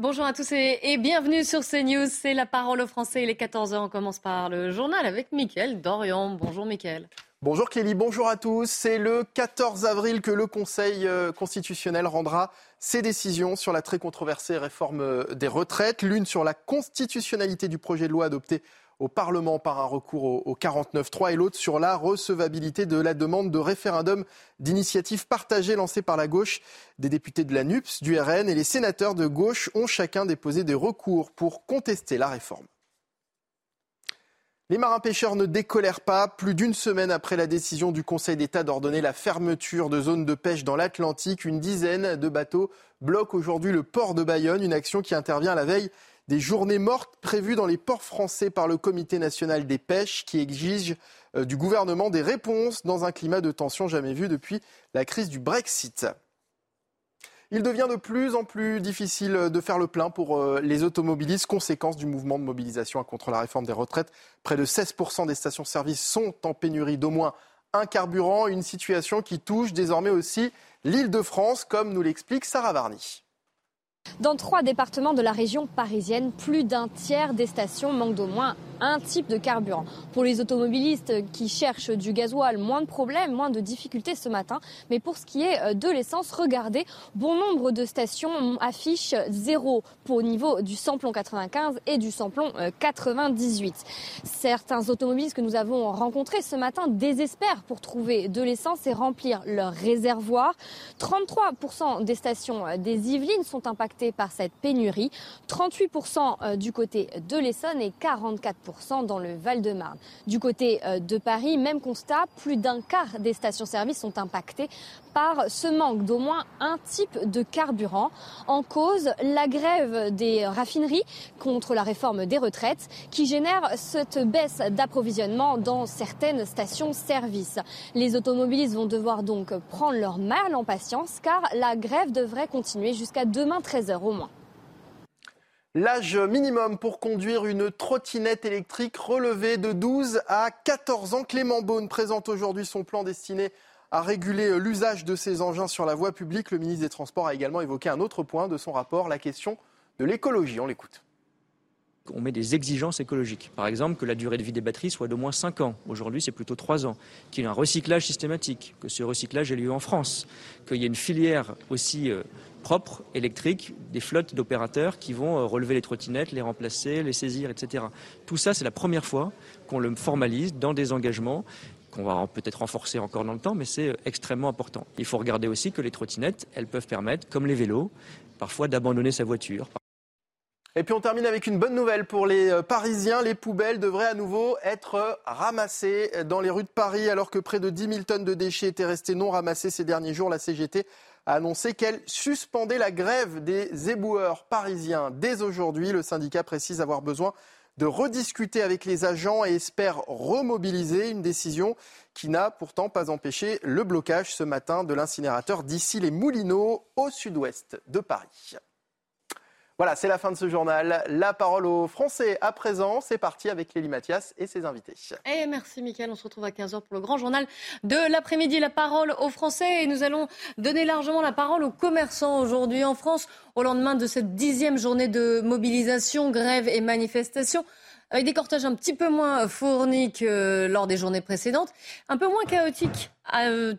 Bonjour à tous et, bienvenue sur CNews. C'est la parole aux Français. Il est 14h. On commence par le journal avec Mickaël Dorian. Bonjour Mickaël. Bonjour Kelly, bonjour à tous. C'est le 14 avril que le Conseil euh, constitutionnel rendra ses décisions sur la très controversée réforme euh, des retraites, l'une sur la constitutionnalité du projet de loi adopté au Parlement par un recours au, au 49.3 et l'autre sur la recevabilité de la demande de référendum d'initiative partagée lancée par la gauche. Des députés de la NUPS, du RN et les sénateurs de gauche ont chacun déposé des recours pour contester la réforme. Les marins-pêcheurs ne décolèrent pas. Plus d'une semaine après la décision du Conseil d'État d'ordonner la fermeture de zones de pêche dans l'Atlantique, une dizaine de bateaux bloquent aujourd'hui le port de Bayonne, une action qui intervient à la veille des journées mortes prévues dans les ports français par le Comité national des pêches qui exige euh, du gouvernement des réponses dans un climat de tension jamais vu depuis la crise du Brexit. Il devient de plus en plus difficile de faire le plein pour euh, les automobilistes, conséquence du mouvement de mobilisation contre la réforme des retraites. Près de 16% des stations-service sont en pénurie d'au moins un carburant, une situation qui touche désormais aussi l'île de France, comme nous l'explique Sarah Varny. Dans trois départements de la région parisienne, plus d'un tiers des stations manquent d'au moins un type de carburant. Pour les automobilistes qui cherchent du gasoil, moins de problèmes, moins de difficultés ce matin. Mais pour ce qui est euh, de l'essence, regardez, bon nombre de stations affichent zéro pour au niveau du samplon 95 et du samplon 98. Certains automobilistes que nous avons rencontrés ce matin désespèrent pour trouver de l'essence et remplir leur réservoir. 33% des stations des Yvelines sont impactées par cette pénurie, 38% du côté de l'Essonne et 44% dans le Val-de-Marne. Du côté euh, de Paris, même constat, plus d'un quart des stations-service sont impactées par ce manque d'au moins un type de carburant. En cause, la grève des raffineries contre la réforme des retraites qui génère cette baisse d'approvisionnement dans certaines stations-service. Les automobilistes vont devoir donc prendre leur mal en patience car la grève devrait continuer jusqu'à demain 13h au moins. L'âge minimum pour conduire une trottinette électrique relevé de 12 à 14 ans. Clément Beaune présente aujourd'hui son plan destiné à réguler l'usage de ces engins sur la voie publique. Le ministre des Transports a également évoqué un autre point de son rapport, la question de l'écologie. On l'écoute. On met des exigences écologiques. Par exemple, que la durée de vie des batteries soit d'au moins 5 ans. Aujourd'hui, c'est plutôt 3 ans. Qu'il y ait un recyclage systématique, que ce recyclage ait lieu en France. Qu'il y ait une filière aussi euh, propre, électrique, des flottes d'opérateurs qui vont euh, relever les trottinettes, les remplacer, les saisir, etc. Tout ça, c'est la première fois qu'on le formalise dans des engagements qu'on va peut-être renforcer encore dans le temps, mais c'est euh, extrêmement important. Il faut regarder aussi que les trottinettes, elles peuvent permettre, comme les vélos, parfois d'abandonner sa voiture. Et puis on termine avec une bonne nouvelle pour les euh, Parisiens. Les poubelles devraient à nouveau être ramassées dans les rues de Paris alors que près de 10 000 tonnes de déchets étaient restées non ramassées ces derniers jours. La CGT a annoncé qu'elle suspendait la grève des éboueurs parisiens dès aujourd'hui. Le syndicat précise avoir besoin de rediscuter avec les agents et espère remobiliser une décision qui n'a pourtant pas empêché le blocage ce matin de l'incinérateur d'ici les Moulineaux au sud-ouest de Paris. Voilà, c'est la fin de ce journal. La parole aux Français à présent. C'est parti avec Lélie Mathias et ses invités. Et merci Mickaël, on se retrouve à 15h pour le grand journal de l'après-midi. La parole aux Français et nous allons donner largement la parole aux commerçants aujourd'hui en France au lendemain de cette dixième journée de mobilisation, grève et manifestation avec des cortèges un petit peu moins fournis que lors des journées précédentes, un peu moins chaotiques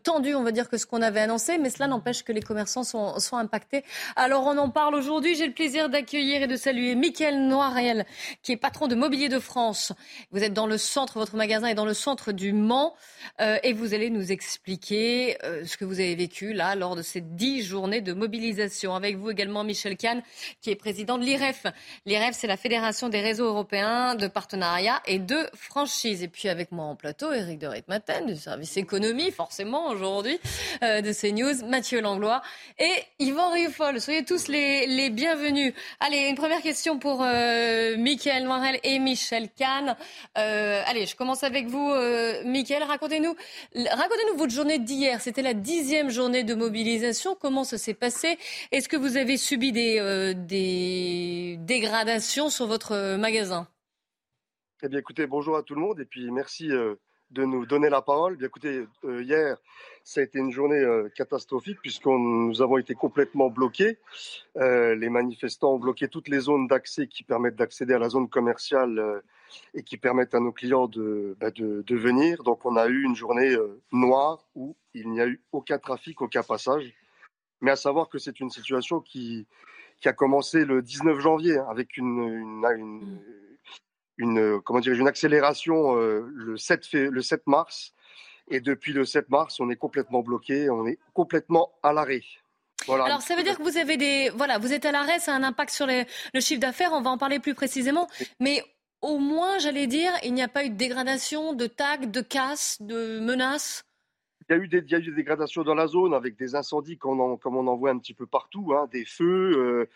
tendu, on va dire, que ce qu'on avait annoncé, mais cela n'empêche que les commerçants sont, sont impactés. Alors on en parle aujourd'hui. J'ai le plaisir d'accueillir et de saluer Mickaël Noiriel, qui est patron de Mobilier de France. Vous êtes dans le centre, votre magasin est dans le centre du Mans, euh, et vous allez nous expliquer euh, ce que vous avez vécu là lors de ces dix journées de mobilisation. Avec vous également Michel Kahn, qui est président de l'IREF. L'IREF, c'est la Fédération des réseaux européens de partenariat et de franchise. Et puis avec moi en plateau, Eric de Ritmaten, du service économie forcément aujourd'hui euh, de CNews, Mathieu Langlois et Yvan Riofol. Soyez tous les, bienvenus. Allez, une première question pour euh, Mickaël Morel et Michel Kahn. Euh, allez, je commence avec vous, euh, Mickaël. Racontez-nous racontez-nous votre journée d'hier. C'était la dixième journée de mobilisation. Comment ça s'est passé? Est-ce que vous avez subi des, des dégradations sur votre magasin? Eh bien, écoutez, bonjour à tout le monde et puis merci euh, de nous donner la parole. Bien, écoutez, euh, hier, ça a été une journée euh, catastrophique puisque nous avons été complètement bloqués. les manifestants ont bloqué toutes les zones d'accès qui permettent d'accéder à la zone commerciale et qui permettent à nos clients de, bah, de, de, venir. Donc, on a eu une journée noire où il n'y a eu aucun trafic, aucun passage. Mais à savoir que c'est une situation qui, qui a commencé le 19 janvier hein, avec une, mmh une, comment dire, une accélération euh, le, 7 le 7 mars. Et depuis le 7 mars, on est complètement bloqué, on est complètement à l'arrêt. Voilà. Alors ça veut dire que vous avez des voilà, vous êtes à l'arrêt, ça a un impact sur les, le chiffre d'affaires. On va en parler plus précisément, mais au moins, j'allais dire, il n'y a pas eu de dégradation, de tags, de casse, de menaces. Il y, a eu des, dégradations dans la zone avec des incendies comme on en, comme on en voit un petit peu partout, hein, des feux euh,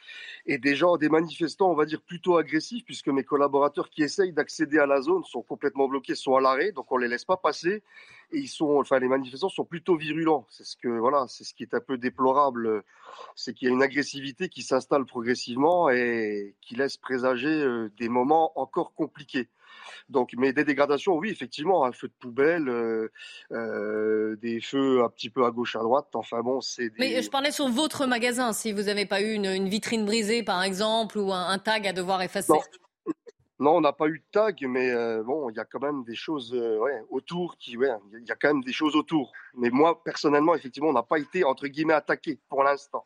et des gens, des manifestants, on va dire plutôt agressifs, puisque mes collaborateurs qui essayent d'accéder à la zone sont complètement bloqués, sont à l'arrêt, donc on les laisse pas passer. Et ils sont, enfin, les manifestants sont plutôt virulents. C'est ce que, voilà, c'est ce qui est un peu déplorable, c'est qu'il y a une agressivité qui s'installe progressivement et qui laisse présager euh, des moments encore compliqués. Donc, mais des dégradations, oui, effectivement, un feu de poubelle, euh, euh, des feux un petit peu à gauche, à droite. Enfin bon, c'est. Des... Mais je parlais sur votre magasin. Si vous n'avez pas eu une, vitrine brisée, par exemple, ou un, tag à devoir effacer. Non. on n'a pas eu de tag, mais euh, bon, il y a quand même des choses ouais, autour qui, ouais, il y a quand même des choses autour. Mais moi, personnellement, effectivement, on n'a pas été entre guillemets attaqué pour l'instant.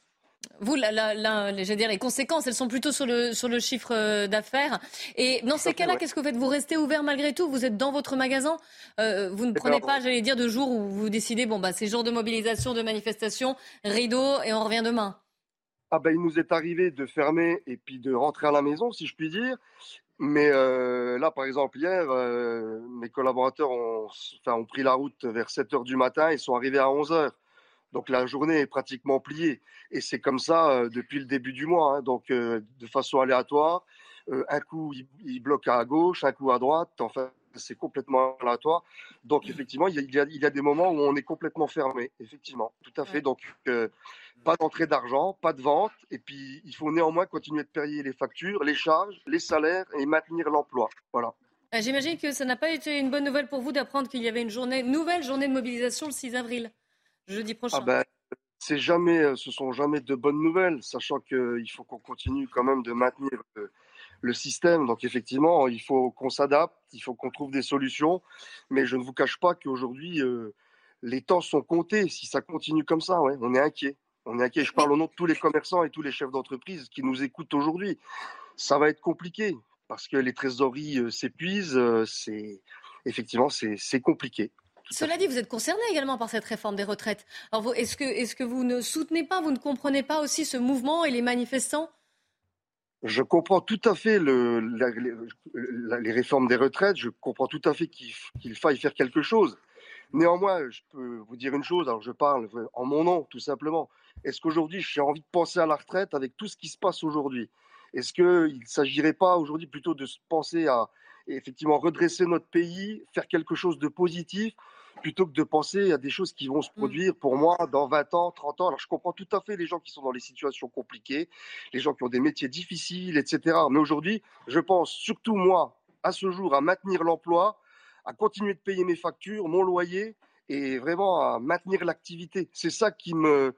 Vous, là, dire, les conséquences, elles sont plutôt sur le, sur le chiffre euh, d'affaires. Et dans ces cas-là, qu'est-ce que vous faites? Vous restez ouvert malgré tout? Vous êtes dans votre magasin? Euh, Vous ne prenez pas, j'allais dire, de jour où vous décidez, bon, bah, c'est jour de mobilisation, de manifestation, rideau, et on revient demain? Ah ben, il nous est arrivé de fermer et puis de rentrer à la maison, si je puis dire. Mais euh, là, par exemple, hier, mes collaborateurs ont, ont pris la route vers 7 heures du matin et sont arrivés à 11 heures. Donc la journée est pratiquement pliée. Et c'est comme ça euh, depuis le début du mois, hein. donc euh, de façon aléatoire. Euh, un coup, il, bloque à gauche, un coup à droite. Enfin, c'est complètement aléatoire. Donc effectivement, il y, a, il, y a, des moments où on est complètement fermé. Effectivement, tout à fait. Donc pas d'entrée d'argent, pas de vente. Et puis il faut néanmoins continuer de payer les factures, les charges, les salaires et maintenir l'emploi. Voilà. J'imagine que ça n'a pas été une bonne nouvelle pour vous d'apprendre qu'il y avait une journée, nouvelle journée de mobilisation le 6 avril jeudi ah prochain ben, c'est jamais, euh, ce sont jamais de bonnes nouvelles, sachant qu'il faut qu'on continue quand même de maintenir le, système. Donc effectivement, il faut qu'on s'adapte, il faut qu'on trouve des solutions. Mais je ne vous cache pas qu'aujourd'hui, euh, les temps sont comptés. Si ça continue comme ça, ouais, on est inquiet. On est inquiet. Je parle au nom de tous les commerçants et tous les chefs d'entreprise qui nous écoutent aujourd'hui. Ça va être compliqué parce que les trésoreries euh, s'épuisent. C'est effectivement c'est compliqué. Cela dit, vous êtes concerné également par cette réforme des retraites. Alors, est-ce que, est que vous ne soutenez pas, vous ne comprenez pas aussi ce mouvement et les manifestants? Je comprends tout à fait le, les réformes des retraites, je comprends tout à fait qu'il faille faire quelque chose. Néanmoins, je peux vous dire une chose, alors je parle en mon nom tout simplement. Est-ce qu'aujourd'hui j'ai envie de penser à la retraite avec tout ce qui se passe aujourd'hui? Est-ce qu'il ne s'agirait pas aujourd'hui plutôt de se penser à effectivement redresser notre pays, faire quelque chose de positif plutôt que de penser à des choses qui vont se mmh. produire pour moi dans 20 ans, 30 ans. Alors je comprends tout à fait les gens qui sont dans les situations compliquées, les gens qui ont des métiers difficiles, etc. Mais aujourd'hui, je pense surtout moi, à ce jour, à maintenir l'emploi, à continuer de payer mes factures, mon loyer et vraiment à maintenir l'activité. C'est ça qui me,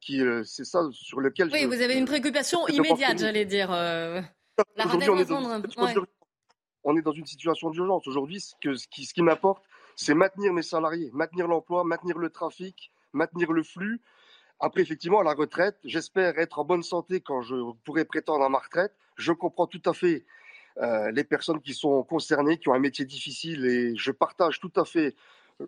qui, euh, c'est ça sur lequel. Oui, vous avez une préoccupation immédiate, j'allais dire. Euh, la on, est on est dans une situation d'urgence. Aujourd'hui, ce, ce qui, ce qui m'apporte, c'est maintenir mes salariés, maintenir l'emploi, maintenir le trafic, maintenir le flux. Après, effectivement, à la retraite, j'espère être en bonne santé quand je pourrai prétendre à ma retraite. Je comprends tout à fait euh, les personnes qui sont concernées, qui ont un métier difficile, et je partage tout à fait,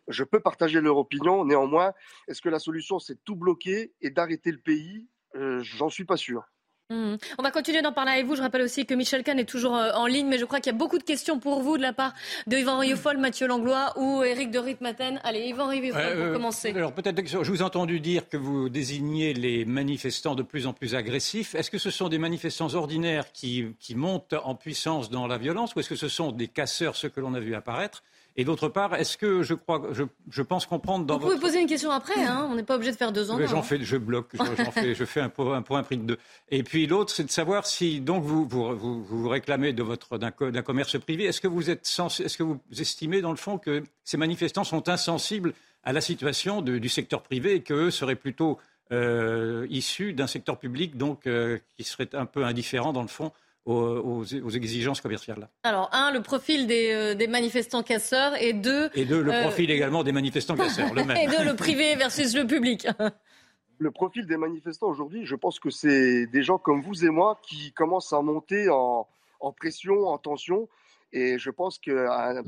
je peux partager leur opinion. Néanmoins, est-ce que la solution, c'est tout bloquer et d'arrêter le pays? Euh, J'en suis pas sûr. Mmh. On va continuer d'en parler avec vous. Je rappelle aussi que Michel Kahn est toujours euh, en ligne, mais je crois qu'il y a beaucoup de questions pour vous de la part de Yvan Rieufol, Mathieu Langlois ou Éric de Ritmaten. Allez, Yvan Rieufol, pour euh, commencer. Alors peut-être que je vous ai entendu dire que vous désignez les manifestants de plus en plus agressifs. Est-ce que ce sont des manifestants ordinaires qui, qui montent en puissance dans la violence ou est-ce que ce sont des casseurs, ceux que l'on a vu apparaître et d'autre part, est-ce que je crois, je, je pense comprendre dans Vous pouvez poser une question après, hein on n'est pas obligé de faire deux ans. J'en fais, je bloque, fais, je fais un point, un point prix de deux. Et puis l'autre, c'est de savoir si donc vous vous, vous, vous réclamez de votre d'un commerce privé. Est-ce que vous êtes est-ce que vous estimez dans le fond que ces manifestants sont insensibles à la situation de, du secteur privé et qu'eux seraient plutôt euh, issus d'un secteur public donc euh, qui serait un peu indifférent dans le fond aux, exigences commerciales. Alors, un, le profil des, euh, des manifestants casseurs, et deux... Et deux, le euh, profil également des manifestants casseurs, le même. et deux, le privé versus le public. le profil des manifestants aujourd'hui, je pense que c'est des gens comme vous et moi qui commencent à monter en, en pression, en tension. Et je pense qu'à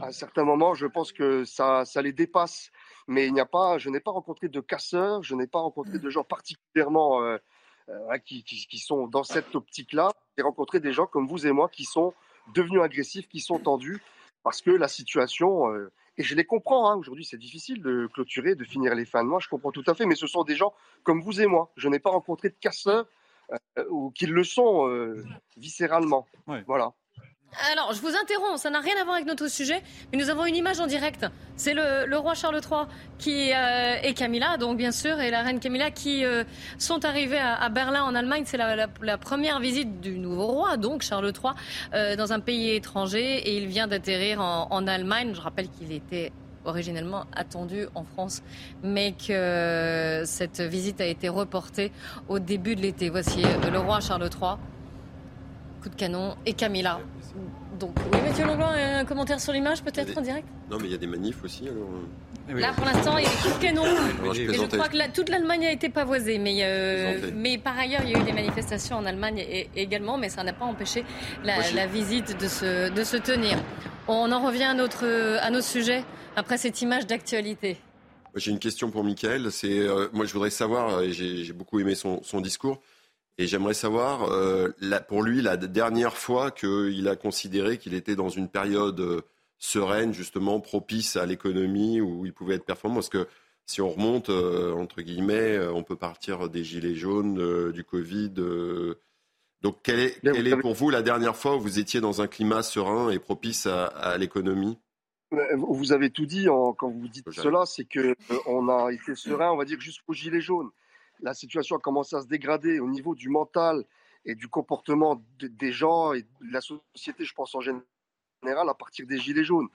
un certain moment, je pense que ça, ça les dépasse. Mais il n'y a pas, je n'ai pas rencontré de casseurs, je n'ai pas rencontré de gens particulièrement euh, euh, qui, qui, sont dans cette optique-là. J'ai rencontré des gens comme vous et moi qui sont devenus agressifs, qui sont tendus, parce que la situation, euh, et je les comprends, hein, aujourd'hui c'est difficile de clôturer, de finir les fins de mois, je comprends tout à fait, mais ce sont des gens comme vous et moi. Je n'ai pas rencontré de casseurs euh, ou qui le sont viscéralement. Voilà. Alors, je vous interromps, ça n'a rien à voir avec notre sujet, mais nous avons une image en direct. C'est le, roi Charles III qui, euh, et Camilla, donc bien sûr, et la reine Camilla qui euh, sont arrivés à, Berlin en Allemagne. C'est la, première visite du nouveau roi, donc Charles III, euh, dans un pays étranger, et il vient d'atterrir en, en Allemagne. Je rappelle qu'il était originellement attendu en France, mais que cette visite a été reportée au début de l'été. Voici le roi Charles III, coup de canon, et Camilla. Donc, oui, Mathieu Langlois, un commentaire sur l'image peut-être en direct Non, mais il y a des manifs aussi alors. Euh. Là, pour l'instant, il y a des coups de canon. je, crois que toute l'Allemagne a été pavoisée. Mais, euh, mais par ailleurs, il y a eu des manifestations en Allemagne également, mais ça n'a pas empêché la, visite de se, de se tenir. On en revient à notre, à notre sujet après cette image d'actualité. J'ai une question pour Michael. C'est, euh, moi, je voudrais savoir, et j'ai beaucoup aimé son, son discours, et j'aimerais savoir, euh, pour lui, la dernière fois qu'il a considéré qu'il était dans une période euh, sereine, justement propice à l'économie, où il pouvait être performant. Parce que si on remonte, euh, entre guillemets, on peut partir des gilets jaunes, du Covid. donc, quelle est, quelle est, pour vous la dernière fois où vous étiez dans un climat serein et propice à, à l'économie? Vous avez tout dit en, quand vous dites cela, c'est qu'on a été serein, on va dire, jusqu'aux gilets jaunes la situation a commencé à se dégrader au niveau du mental et du comportement des gens et de la société, je pense en général, à partir des Gilets jaunes.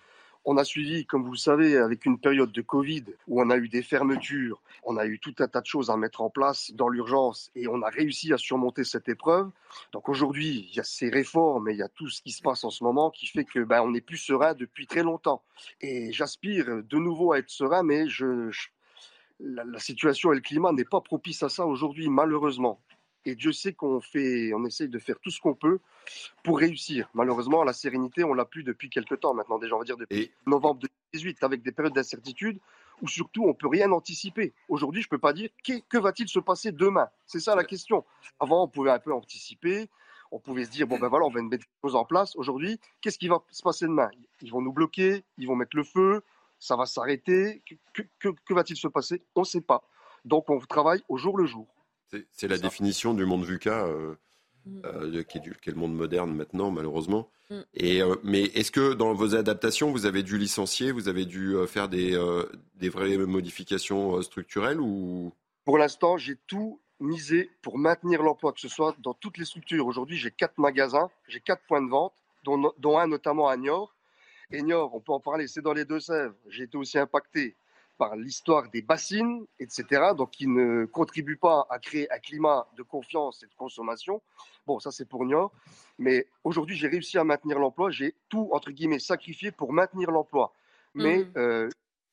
On a suivi, comme vous le savez, avec une période de Covid où on a eu des fermetures, on a eu tout un tas de choses à mettre en place dans l'urgence et on a réussi à surmonter cette épreuve. Donc aujourd'hui, il y a ces réformes et il y a tout ce qui se passe en ce moment qui fait que ben, n'est plus serein depuis très longtemps. Et j'aspire de nouveau à être serein, mais je la, situation et le climat n'est pas propice à ça aujourd'hui, malheureusement. Et Dieu sait qu'on fait, on essaye de faire tout ce qu'on peut pour réussir. Malheureusement, la sérénité, on l'a plus depuis quelques temps maintenant, déjà on va dire depuis novembre 2018, avec des périodes d'incertitude où surtout on peut rien anticiper. Aujourd'hui, je peux pas dire que, va-t-il se passer demain? C'est ça la question. Avant, on pouvait un peu anticiper. On pouvait se dire bon ben voilà, on va mettre des choses en place. Aujourd'hui, qu'est-ce qui va se passer demain? Ils vont nous bloquer, ils vont mettre le feu, ça va s'arrêter. Que, va-t-il se passer? On ne sait pas. Donc on travaille au jour le jour. C'est la définition du monde VUCA, euh, mm. euh, qui, est le monde moderne maintenant, malheureusement. Mm. Et, euh, mais est-ce que dans vos adaptations, vous avez dû licencier, vous avez dû faire des, des vraies modifications structurelles ou... Pour l'instant, j'ai tout misé pour maintenir l'emploi, que ce soit dans toutes les structures. Aujourd'hui, j'ai quatre magasins, j'ai quatre points de vente, dont, dont un notamment à Niort. Niort, on peut en parler, c'est dans les Deux-Sèvres. J'ai été aussi impacté par l'histoire des bassines, etc., donc qui ne contribuent pas à créer un climat de confiance et de consommation. Bon, ça c'est pour Niort. Mais aujourd'hui, j'ai réussi à maintenir l'emploi. J'ai tout, entre guillemets, sacrifié pour maintenir l'emploi. Mais mmh. euh,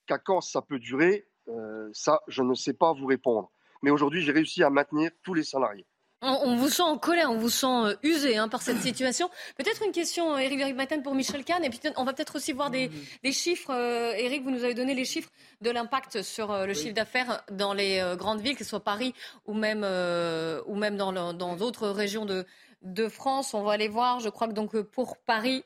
qu'à quand ça peut durer, euh, ça, je ne sais pas vous répondre. Mais aujourd'hui, j'ai réussi à maintenir tous les salariés. On, vous sent en colère, on vous sent euh, usé hein, par cette situation. Peut-être une question, Eric euh, Matin, pour Michel Kahn. Et puis on va peut-être aussi voir des, chiffres. Eric, vous nous avez donné les chiffres de l'impact sur le chiffre d'affaires dans les grandes villes, que ce soit Paris ou même, ou même dans d'autres régions de, de France. On va aller voir. Je crois que donc pour Paris,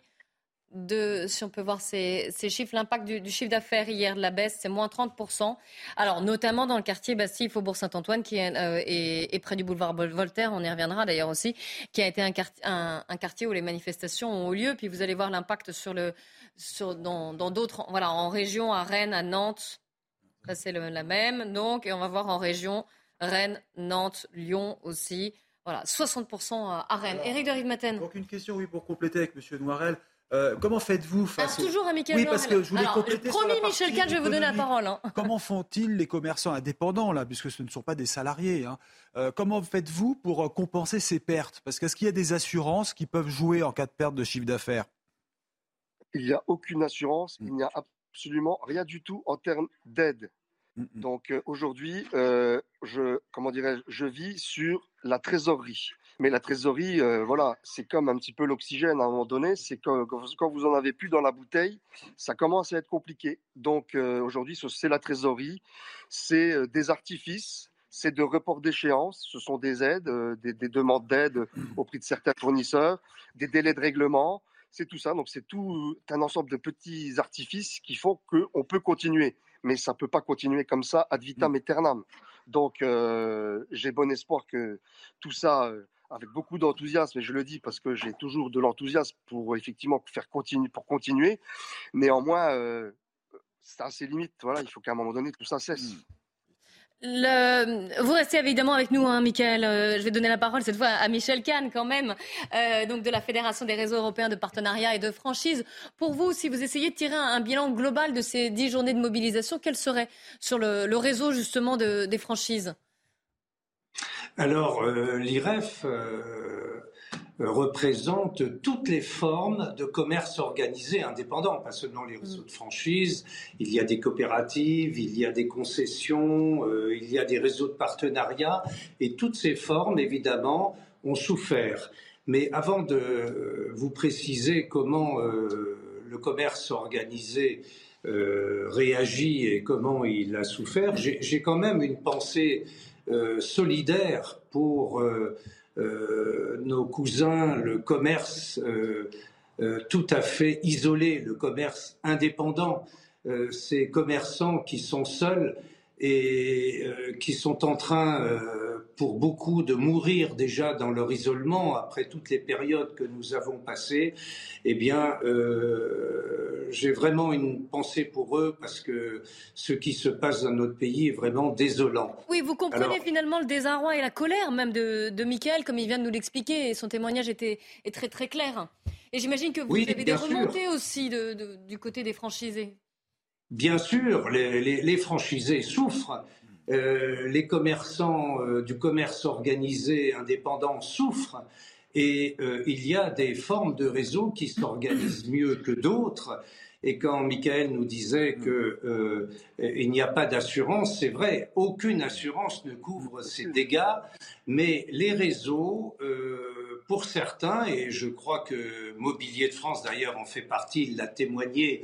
de, si on peut voir ces, chiffres, l'impact du, chiffre d'affaires hier de la baisse, c'est moins 30%. Alors, notamment dans le quartier Bastille, Faubourg Saint-Antoine, qui est, euh, près du boulevard Voltaire, on y reviendra d'ailleurs aussi, qui a été un, quartier où les manifestations ont eu lieu. Puis vous allez voir l'impact sur le, sur, dans d'autres, voilà, en région, à Rennes, à Nantes. Ça, c'est la même. Donc, et on va voir en région, Rennes, Nantes, Lyon aussi. Voilà, 60% à Rennes. Éric de Maten. Donc, une question, oui, pour compléter avec M. Noirel. Euh, comment faites-vous face Alors, toujours à Michel Oui, parce que je voulais compléter Promis, Michel Kahn, je vais vous donner la parole. Hein. Comment font-ils les commerçants indépendants, là, puisque ce ne sont pas des salariés hein? Euh, Comment faites-vous pour euh, compenser ces pertes? Parce qu'est-ce qu'il y a des assurances qui peuvent jouer en cas de perte de chiffre d'affaires? Il n'y a aucune assurance, il n'y a absolument rien du tout en termes d'aide. Mm, mm. Donc aujourd'hui, je, comment dirais je vis sur la trésorerie. Mais la trésorerie, euh, voilà, c'est comme un petit peu l'oxygène à un moment donné. C'est quand, quand vous en avez plus dans la bouteille, ça commence à être compliqué. Donc euh, aujourd'hui, c'est la trésorerie, c'est euh, des artifices, c'est de report d'échéance. Ce sont des aides, des, demandes d'aide au prix de certains fournisseurs, des délais de règlement. C'est tout ça. Donc c'est tout un ensemble de petits artifices qui font qu'on peut continuer. Mais ça ne peut pas continuer comme ça ad vitam aeternam. Donc j'ai bon espoir que tout ça avec beaucoup d'enthousiasme, et je le dis parce que j'ai toujours de l'enthousiasme pour effectivement faire continuer, pour continuer. Néanmoins, euh, c'est assez limite. Voilà, il faut qu'à un moment donné tout ça cesse. Mmh. Vous restez évidemment avec nous, hein, Michael. Euh, je vais donner la parole cette fois à Michel Kahn, quand même, euh, donc de la Fédération des réseaux européens de partenariat et de franchise. Pour vous, si vous essayez de tirer un, bilan global de ces dix journées de mobilisation, quel serait sur le, réseau justement des franchises? Alors, euh, l'IREF euh, représente toutes les formes de commerce organisé indépendant, pas seulement les réseaux de franchise, il y a des coopératives, il y a des concessions, euh, il y a des réseaux de partenariat, et toutes ces formes, évidemment, ont souffert. Mais avant de vous préciser comment le commerce organisé réagit et comment il a souffert, j'ai quand même une pensée euh, solidaire pour euh, euh, nos cousins, le commerce tout à fait isolé, le commerce indépendant, ces commerçants qui sont seuls et qui sont en train pour beaucoup de mourir déjà dans leur isolement après toutes les périodes que nous avons passées, eh bien, euh, j'ai vraiment une pensée pour eux parce que ce qui se passe dans notre pays est vraiment désolant. Oui, vous comprenez finalement le désarroi et la colère même de, de Michael, comme il vient de nous l'expliquer, et son témoignage était est très très clair. Et j'imagine que vous avez des remontées aussi de, du côté des franchisés. Bien sûr, les, les franchisés souffrent. Euh, les commerçants euh, du commerce organisé indépendant souffrent et euh, il y a des formes de réseaux qui s'organisent mieux que d'autres. Et quand Michael nous disait qu'il n'y a pas d'assurance, c'est vrai, aucune assurance ne couvre ces dégâts, mais les réseaux, pour certains, et je crois que Mobilier de France d'ailleurs en fait partie, il l'a témoigné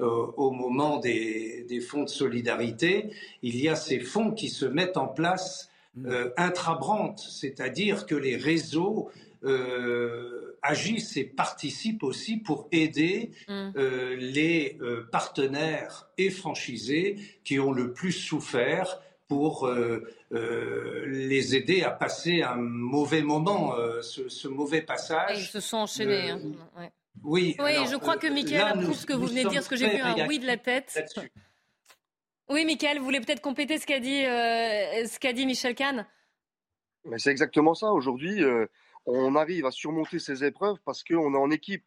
au moment des, fonds de solidarité, il y a ces fonds qui se mettent en place mm. euh, intrabrantes, c'est-à-dire que les réseaux euh, agissent et participent aussi pour aider mm. les partenaires et franchisés qui ont le plus souffert pour les aider à passer un mauvais moment, ce, mauvais passage. ils se sont enchaînés. Hein. Oui, je crois que Michael approuve ce que vous venez de dire, ce que j'ai vu un oui de la tête. Oui, Michael, vous voulez peut-être compléter ce qu'a dit, euh, ce qu'a dit Michel Kahn? C'est exactement ça. Aujourd'hui, euh, on arrive à surmonter ces épreuves parce qu'on est en équipe.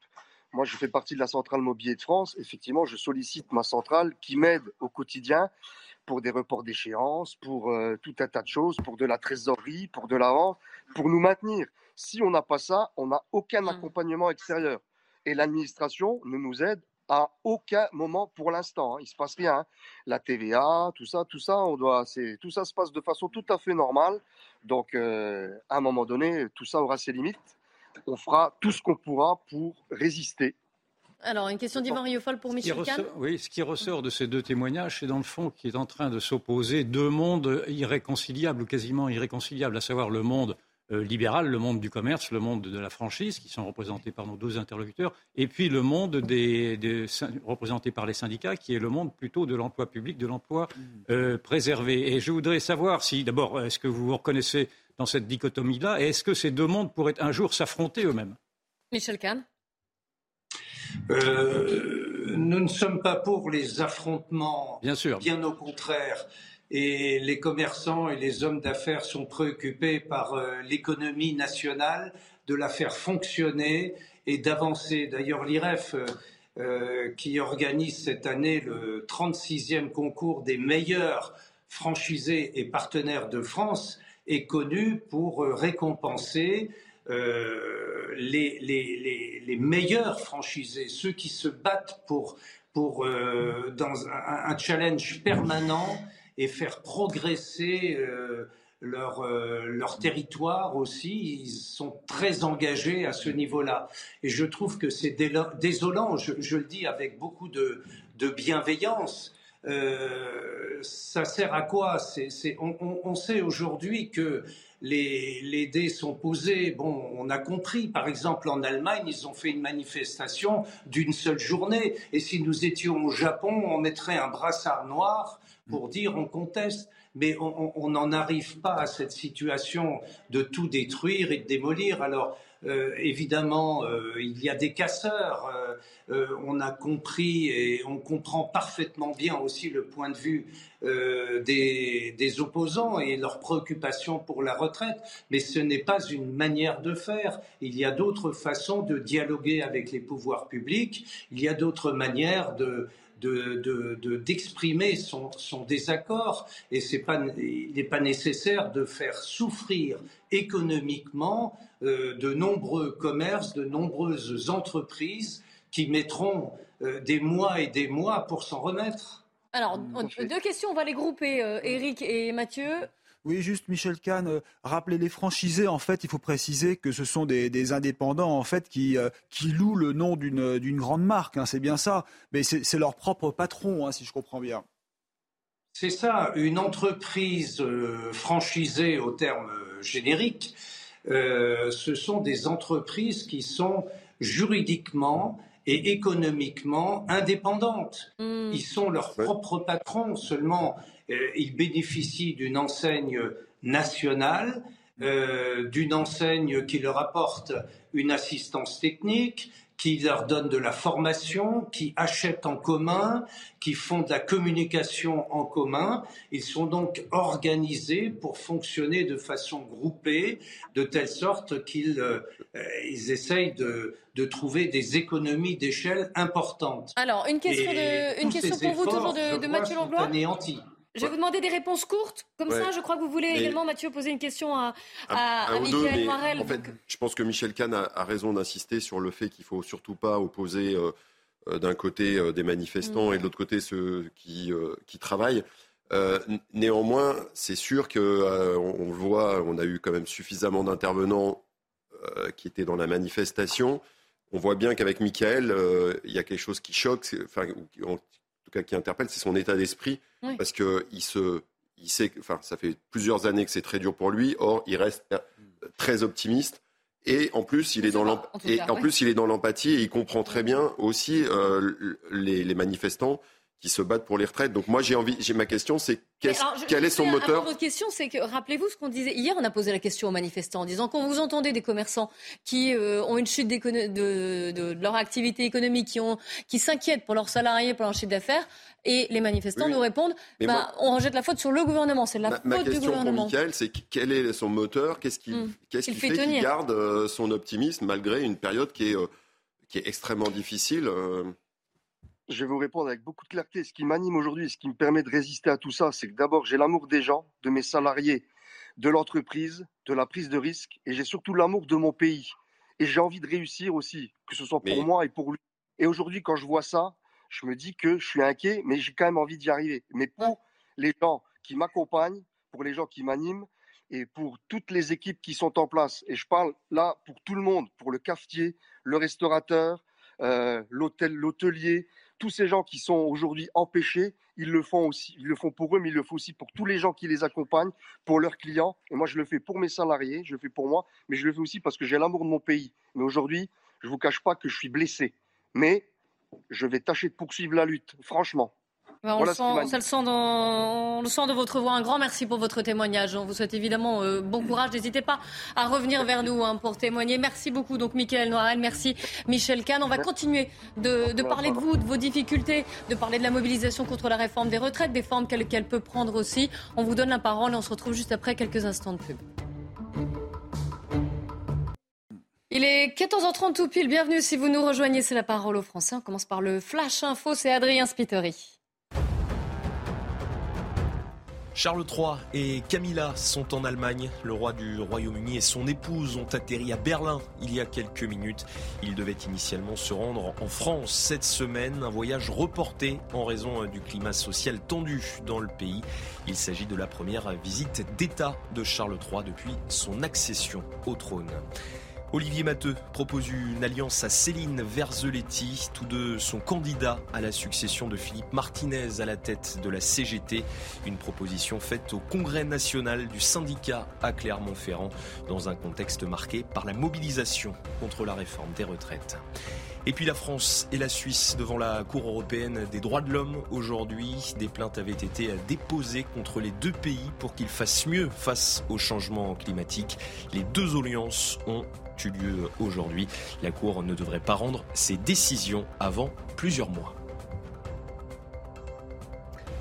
Moi, je fais partie de la centrale Mobilier de France. Effectivement, je sollicite ma centrale qui m'aide au quotidien pour des reports d'échéance, pour euh, tout un tas de choses, pour de la trésorerie, pour de la vente, pour nous maintenir. Si on n'a pas ça, on n'a aucun mmh. accompagnement extérieur et l'administration ne nous aide à aucun moment pour l'instant. Il hein. Il se passe rien. Hein. La TVA, tout ça, tout ça, on doit, tout ça se passe de façon tout à fait normale. Donc, euh, à un moment donné, tout ça aura ses limites. On fera tout ce qu'on pourra pour résister. Alors, une question d'Yvan Riofol pour Michel Kahn. Oui, ce qui ressort de ces deux témoignages, c'est dans le fond qu'il est en train de s'opposer deux mondes irréconciliables ou quasiment irréconciliables, à savoir le monde libéral, le monde du commerce, le monde de la franchise, qui sont représentés par nos deux interlocuteurs, et puis le monde des, représenté par les syndicats, qui est le monde plutôt de l'emploi public, de l'emploi euh, préservé. Et je voudrais savoir si, d'abord, est-ce que vous vous reconnaissez dans cette dichotomie-là, et est-ce que ces deux mondes pourraient un jour s'affronter eux-mêmes? Michel Kahn euh, nous ne sommes pas pour les affrontements, bien, sûr. bien au contraire et les commerçants et les hommes d'affaires sont préoccupés par euh, l'économie nationale, de la faire fonctionner et d'avancer. D'ailleurs, l'IREF, euh, euh, qui organise cette année le 36e concours des meilleurs franchisés et partenaires de France, est connu pour récompenser les, meilleurs franchisés, ceux qui se battent pour, dans un challenge permanent et faire progresser euh, leur, euh, leur territoire aussi. Ils sont très engagés à ce niveau-là. Et je trouve que c'est désolant, je, le dis avec beaucoup de, bienveillance. Euh, ça sert à quoi? On, on, sait aujourd'hui que les, les, dés sont posés. Bon, on a compris, par exemple, en Allemagne, ils ont fait une manifestation d'une seule journée. Et si nous étions au Japon, on mettrait un brassard noir pour dire on conteste, mais on n'en arrive pas à cette situation de tout détruire et de démolir. Alors, euh, évidemment, euh, il y a des casseurs. Euh, on a compris et on comprend parfaitement bien aussi le point de vue des, opposants et leurs préoccupations pour la retraite. Mais ce n'est pas une manière de faire. Il y a d'autres façons de dialoguer avec les pouvoirs publics. Il y a d'autres manières de d'exprimer de, son, son, désaccord et c'est pas, il n'est pas nécessaire de faire souffrir économiquement euh, de nombreux commerces, de nombreuses entreprises qui mettront euh, des mois et des mois pour s'en remettre. Alors, deux questions, on va les grouper, euh, Eric et Mathieu. Oui, juste Michel Kahn, euh, rappeler les franchisés, en fait, il faut préciser que ce sont des, indépendants, en fait, qui, euh, qui louent le nom d'une grande marque, hein, c'est bien ça. Mais c'est leur propre patron, hein, si je comprends bien. C'est ça, une entreprise euh, franchisée au terme générique, ce sont des entreprises qui sont juridiquement et économiquement indépendantes. Hmm. Ils sont leurs propres patrons, seulement euh, ils bénéficient d'une enseigne nationale, euh, d'une enseigne qui leur apporte une assistance technique, qui leur donne de la formation, qui achètent en commun, qui font de la communication en commun. Ils sont donc organisés pour fonctionner de façon groupée, de telle sorte qu'ils euh, ils essayent de, de, trouver des économies d'échelle importantes. Alors, une question, de, une question pour vous, toujours de, de Mathieu Langlois. Je vais vous demander des réponses courtes. Comme ça, je crois que vous voulez également, Mathieu, poser une question à, à, Michael Marel. En fait, je pense que Michel Kahn a, raison d'insister sur le fait qu'il ne faut surtout pas opposer euh, euh, d'un côté euh, des manifestants et de l'autre côté ceux qui, qui travaillent. néanmoins, c'est sûr qu'on on le voit, on a eu quand même suffisamment d'intervenants qui étaient dans la manifestation. On voit bien qu'avec Michael, il y a quelque chose qui choque, enfin, tout cas qui interpelle, c'est son état d'esprit, parce que il se, il sait, enfin, ça fait plusieurs années que c'est très dur pour lui. Or, il reste très optimiste. Et en plus, il est dans en plus, il est dans l'empathie et il comprend très bien aussi euh, les, manifestants qui se battent pour les retraites. Donc moi, j'ai envie, j'ai ma question, c'est quel est son moteur Votre question, c'est que rappelez-vous ce qu'on disait hier. On a posé la question aux manifestants en disant quand vous entendez des commerçants qui euh, ont une chute de, de, de, leur activité économique, qui ont, qui s'inquiètent pour leurs salariés, pour leur chiffre d'affaires, et les manifestants nous répondent bah, on rejette la faute sur le gouvernement. C'est la faute du gouvernement. Ma question pour c'est quel est son moteur Qu'est-ce qui, qu'est-ce qui fait, qu'il garde euh, son optimisme malgré une période qui est, euh, qui est extrêmement difficile je vais vous répondre avec beaucoup de clarté. Ce qui m'anime aujourd'hui, ce qui me permet de résister à tout ça, c'est que d'abord, j'ai l'amour des gens, de mes salariés, de l'entreprise, de la prise de risque, et j'ai surtout l'amour de mon pays. Et j'ai envie de réussir aussi, que ce soit pour moi et pour lui. Et aujourd'hui, quand je vois ça, je me dis que je suis inquiet, mais j'ai quand même envie d'y arriver. Mais pour les gens qui m'accompagnent, pour les gens qui m'animent et pour toutes les équipes qui sont en place, et je parle là pour tout le monde, pour le cafetier, le restaurateur, euh, l'hôtel, l'hôtelier, tous ces gens qui sont aujourd'hui empêchés, ils le font aussi, ils le font pour eux, mais ils le font aussi pour tous les gens qui les accompagnent, pour leurs clients. Et moi, je le fais pour mes salariés, je le fais pour moi, mais je le fais aussi parce que j'ai l'amour de mon pays. Mais aujourd'hui, je ne vous cache pas que je suis blessé. Mais je vais tâcher de poursuivre la lutte, franchement. On, le sent, le sent dans, le sent de votre voix. Un grand merci pour votre témoignage. On vous souhaite évidemment euh, bon courage. N'hésitez pas à revenir vers nous hein, pour témoigner. Merci beaucoup, donc, Michael Noirel. Merci, Michel Kahn. On va continuer de, parler de vous, de vos difficultés, de parler de la mobilisation contre la réforme des retraites, des formes qu'elle peut prendre aussi. On vous donne la parole et on se retrouve juste après quelques instants de pub. Il est 14h30 tout pile. Bienvenue si vous nous rejoignez. C'est la parole aux Français. On commence par le Flash Info. C'est Adrien Spiteri. Charles III et Camilla sont en Allemagne. Le roi du Royaume-Uni et son épouse ont atterri à Berlin il y a quelques minutes. Ils devaient initialement se rendre en France cette semaine, un voyage reporté en raison du climat social tendu dans le pays. Il s'agit de la première visite d'État de Charles III depuis son accession au trône. Olivier Matteux propose une alliance à Céline Verzelletti. Tous deux sont candidats à la succession de Philippe Martinez à la tête de la CGT. Une proposition faite au Congrès national du syndicat à Clermont-Ferrand dans un contexte marqué par la mobilisation contre la réforme des retraites. Et puis la France et la Suisse devant la Cour européenne des droits de l'homme aujourd'hui. Des plaintes avaient été déposées contre les deux pays pour qu'ils fassent mieux face au changement climatique. Les deux alliances ont lieu aujourd'hui. La Cour ne devrait pas rendre ses décisions avant plusieurs mois.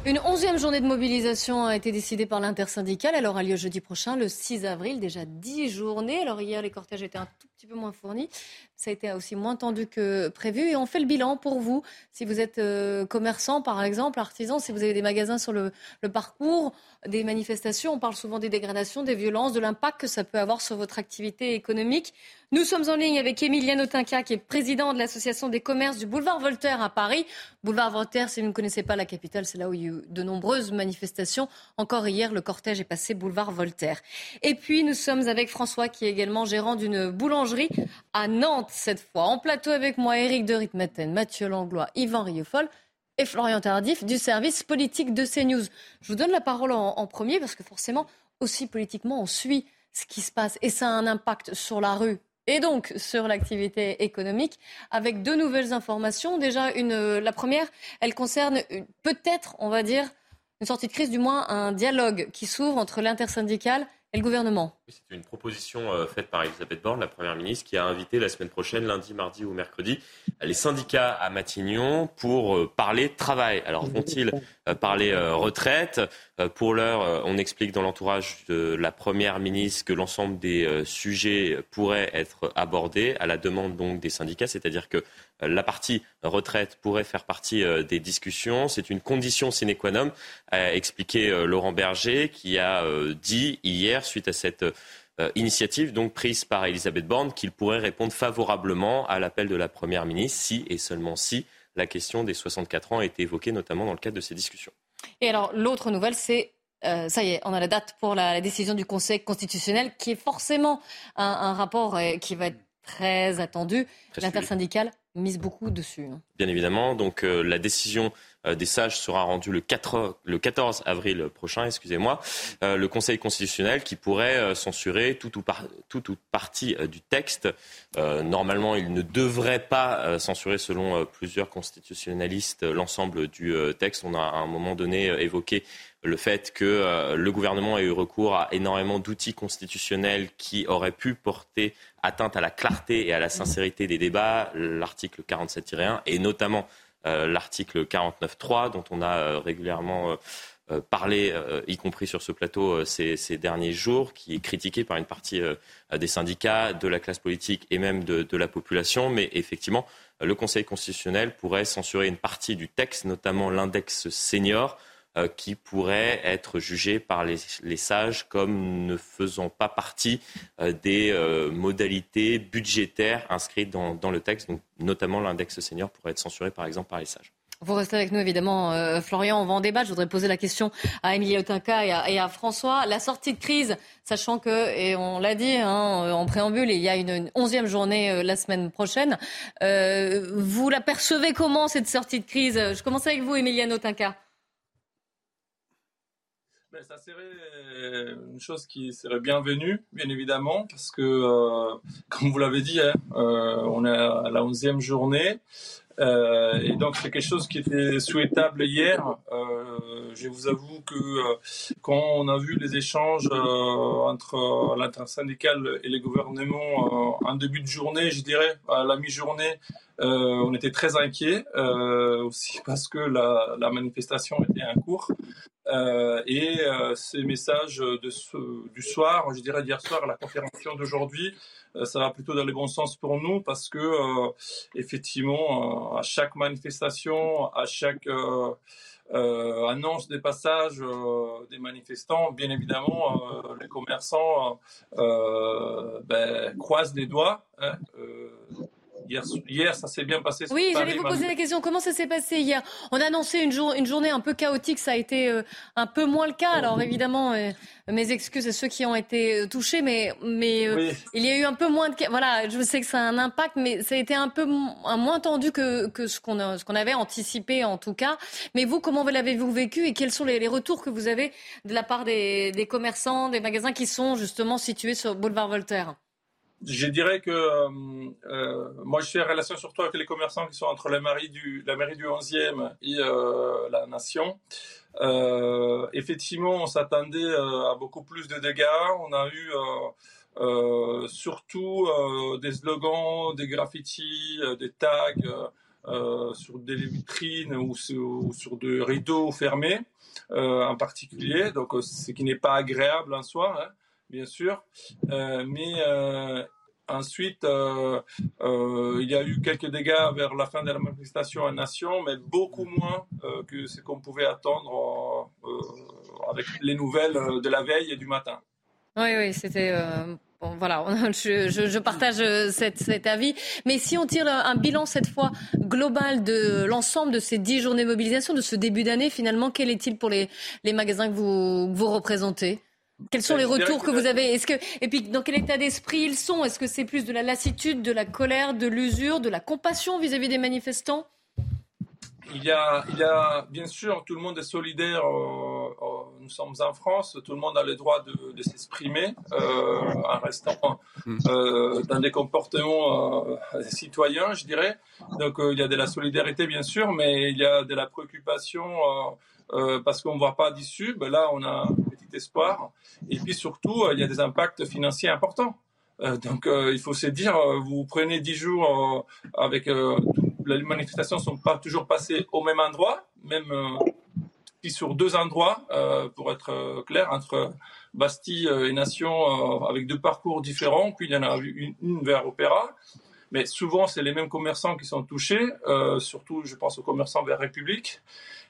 Une onzième journée de mobilisation a été décidée par l'intersyndicale. Elle aura lieu jeudi prochain, le 6 avril. Déjà dix journées. Alors hier, les cortèges étaient un tout petit peu moins fournis. Ça a été aussi moins tendu que prévu. Et on fait le bilan pour vous. Si vous êtes euh, commerçant, par exemple, artisan, si vous avez des magasins sur le, parcours des manifestations, on parle souvent des dégradations, des violences, de l'impact que ça peut avoir sur votre activité économique. Nous sommes en ligne avec Emiliano Otinka, qui est président de l'Association des commerces du boulevard Voltaire à Paris. Boulevard Voltaire, si vous ne connaissez pas la capitale, c'est là où il y a eu de nombreuses manifestations. Encore hier, le cortège est passé boulevard Voltaire. Et puis, nous sommes avec François, qui est également gérant d'une boulangerie à Nantes cette fois. En plateau avec moi, Éric de Ritmaten, Mathieu Langlois, Yvan Riofol et Florian Tardif du service politique de CNews. Je vous donne la parole en, premier parce que forcément, aussi politiquement, on suit ce qui se passe et ça a un impact sur la rue et donc sur l'activité économique avec deux nouvelles informations. Déjà, une, la première, elle concerne peut-être, on va dire, une sortie de crise, du moins un dialogue qui s'ouvre entre l'intersyndicale et le gouvernement. C'est une proposition euh, faite par Elisabeth Borne, la Première ministre, qui a invité la semaine prochaine, lundi, mardi ou mercredi, les syndicats à Matignon pour euh, parler travail. Alors vont-ils euh, parler retraite? Pour l'heure, on explique dans l'entourage de la Première ministre que l'ensemble des sujets pourraient être abordés à la demande donc des syndicats, c'est-à-dire que la partie retraite pourrait faire partie des discussions. C'est une condition sine qua non, a expliqué Laurent Berger, qui a dit hier, suite à cette euh, initiative donc prise par Elisabeth Borne qu'il pourrait répondre favorablement à l'appel de la Première ministre si et seulement si la question des 64 ans a été évoquée notamment dans le cadre de ces discussions. Et alors l'autre nouvelle, c'est euh, ça y est, on a la date pour la, décision du Conseil constitutionnel, qui est forcément un, rapport euh, qui va être très attendu. L'intersyndicale mise beaucoup dessus. Hein. Bien évidemment. Donc la décision euh, des sages sera rendu le, 4, le 14 avril prochain, excusez-moi, euh, le Conseil constitutionnel qui pourrait euh, censurer tout ou, tout partie du texte. normalement, il ne devrait pas censurer, selon plusieurs constitutionnalistes, l'ensemble du texte. On a à un moment donné évoqué le fait que le gouvernement ait eu recours à énormément d'outils constitutionnels qui auraient pu porter atteinte à la clarté et à la sincérité des débats, l'article 47-1, et notamment euh, l'article 49.3 dont on a euh, régulièrement euh, parlé, y compris sur ce plateau ces, derniers jours, qui est critiqué par une partie des syndicats, de la classe politique et même de, la population. Mais effectivement, le Conseil constitutionnel pourrait censurer une partie du texte, notamment l'index senior. Euh, qui pourraient être jugés par les, sages comme ne faisant pas partie euh, des euh, modalités budgétaires inscrites dans, le texte. Donc, notamment l'index senior pourrait être censuré par exemple par les sages. Vous restez avec nous, évidemment, Florian. On va en débattre. Je voudrais poser la question à Émilie Otinka et à, François. La sortie de crise, sachant que, et on l'a dit hein, en préambule, il y a une onzième journée la semaine prochaine. vous la percevez comment, cette sortie de crise? Je commence avec vous, Émilie Otinka. Ben, ça serait euh, une chose qui serait bienvenue, bien évidemment, parce que, euh, comme vous l'avez dit, hein, euh, on est à la onzième journée. Et donc c'est quelque chose qui était souhaitable hier. Je vous avoue que quand on a vu les échanges entre l'intersyndicale et les gouvernements en début de journée, je dirais à la mi-journée, on était très inquiets aussi parce que la, manifestation était en cours. et ces messages du soir, je dirais d'hier soir, la conférence d'aujourd'hui, euh, ça va plutôt dans le bon sens pour nous parce que euh, effectivement, euh, à chaque manifestation, à chaque annonce des passages des manifestants, bien évidemment, les commerçants ben, croisent les doigts. Hein, Hier, ça s'est bien passé. Oui, j'allais vous poser la question. Comment ça s'est passé hier? On a annoncé une, une, journée un peu chaotique. Ça a été euh, un peu moins le cas. Alors évidemment, euh, mes excuses à ceux qui ont été euh, touchés, mais, mais il y a eu un peu moins de Voilà, je sais que ça a un impact, mais ça a été un peu moins tendu que, que ce qu'on avait anticipé en tout cas. Mais vous, comment l'avez-vous vécu et quels sont les, les, retours que vous avez de la part des, des commerçants, des magasins qui sont justement situés sur Boulevard Voltaire? Je dirais que euh, euh, moi, je en relation surtout avec les commerçants qui sont entre la mairie du, la mairie du 11e et euh, la nation. Euh, effectivement, on s'attendait à beaucoup plus de dégâts. On a eu surtout des slogans, des graffitis, des tags sur des vitrines ou sur, sur des rideaux fermés en particulier. Donc, ce qui n'est pas agréable en soi. Hein bien sûr. Euh, mais euh, ensuite, euh, il y a eu quelques dégâts vers la fin de la manifestation en Nation, mais beaucoup moins que ce qu'on pouvait attendre avec les nouvelles de la veille et du matin. Oui, oui, c'était. Bon, voilà, je, partage cet, avis. Mais si on tire un bilan cette fois global de l'ensemble de ces dix journées de mobilisation, de ce début d'année, finalement, quel est-il pour les, les magasins que vous, que vous représentez? Quels sont les retours que vous avez? Est-ce que et puis dans quel état d'esprit ils sont? Est-ce que c'est plus de la lassitude, de la colère, de l'usure, de la compassion vis-à-vis des manifestants? Il y, a, il y a, bien sûr, tout le monde est solidaire. Euh, euh, nous sommes en France, tout le monde a le droit de, de s'exprimer euh, en restant dans des comportements citoyens, je dirais. Donc il y a de la solidarité, bien sûr, mais il y a de la préoccupation parce qu'on ne voit pas d'issue. Ben là, on a espoir. Et puis surtout, euh, il y a des impacts financiers importants. Euh, donc euh, il faut se dire, vous prenez dix jours avec les manifestations ne sont pas toujours passées au même endroit, même si sur deux endroits, pour être clair, entre Bastille et Nation, avec deux parcours différents. Puis il y en a une vers Opéra. Mais souvent, c'est les mêmes commerçants qui sont touchés, surtout, je pense aux commerçants vers République.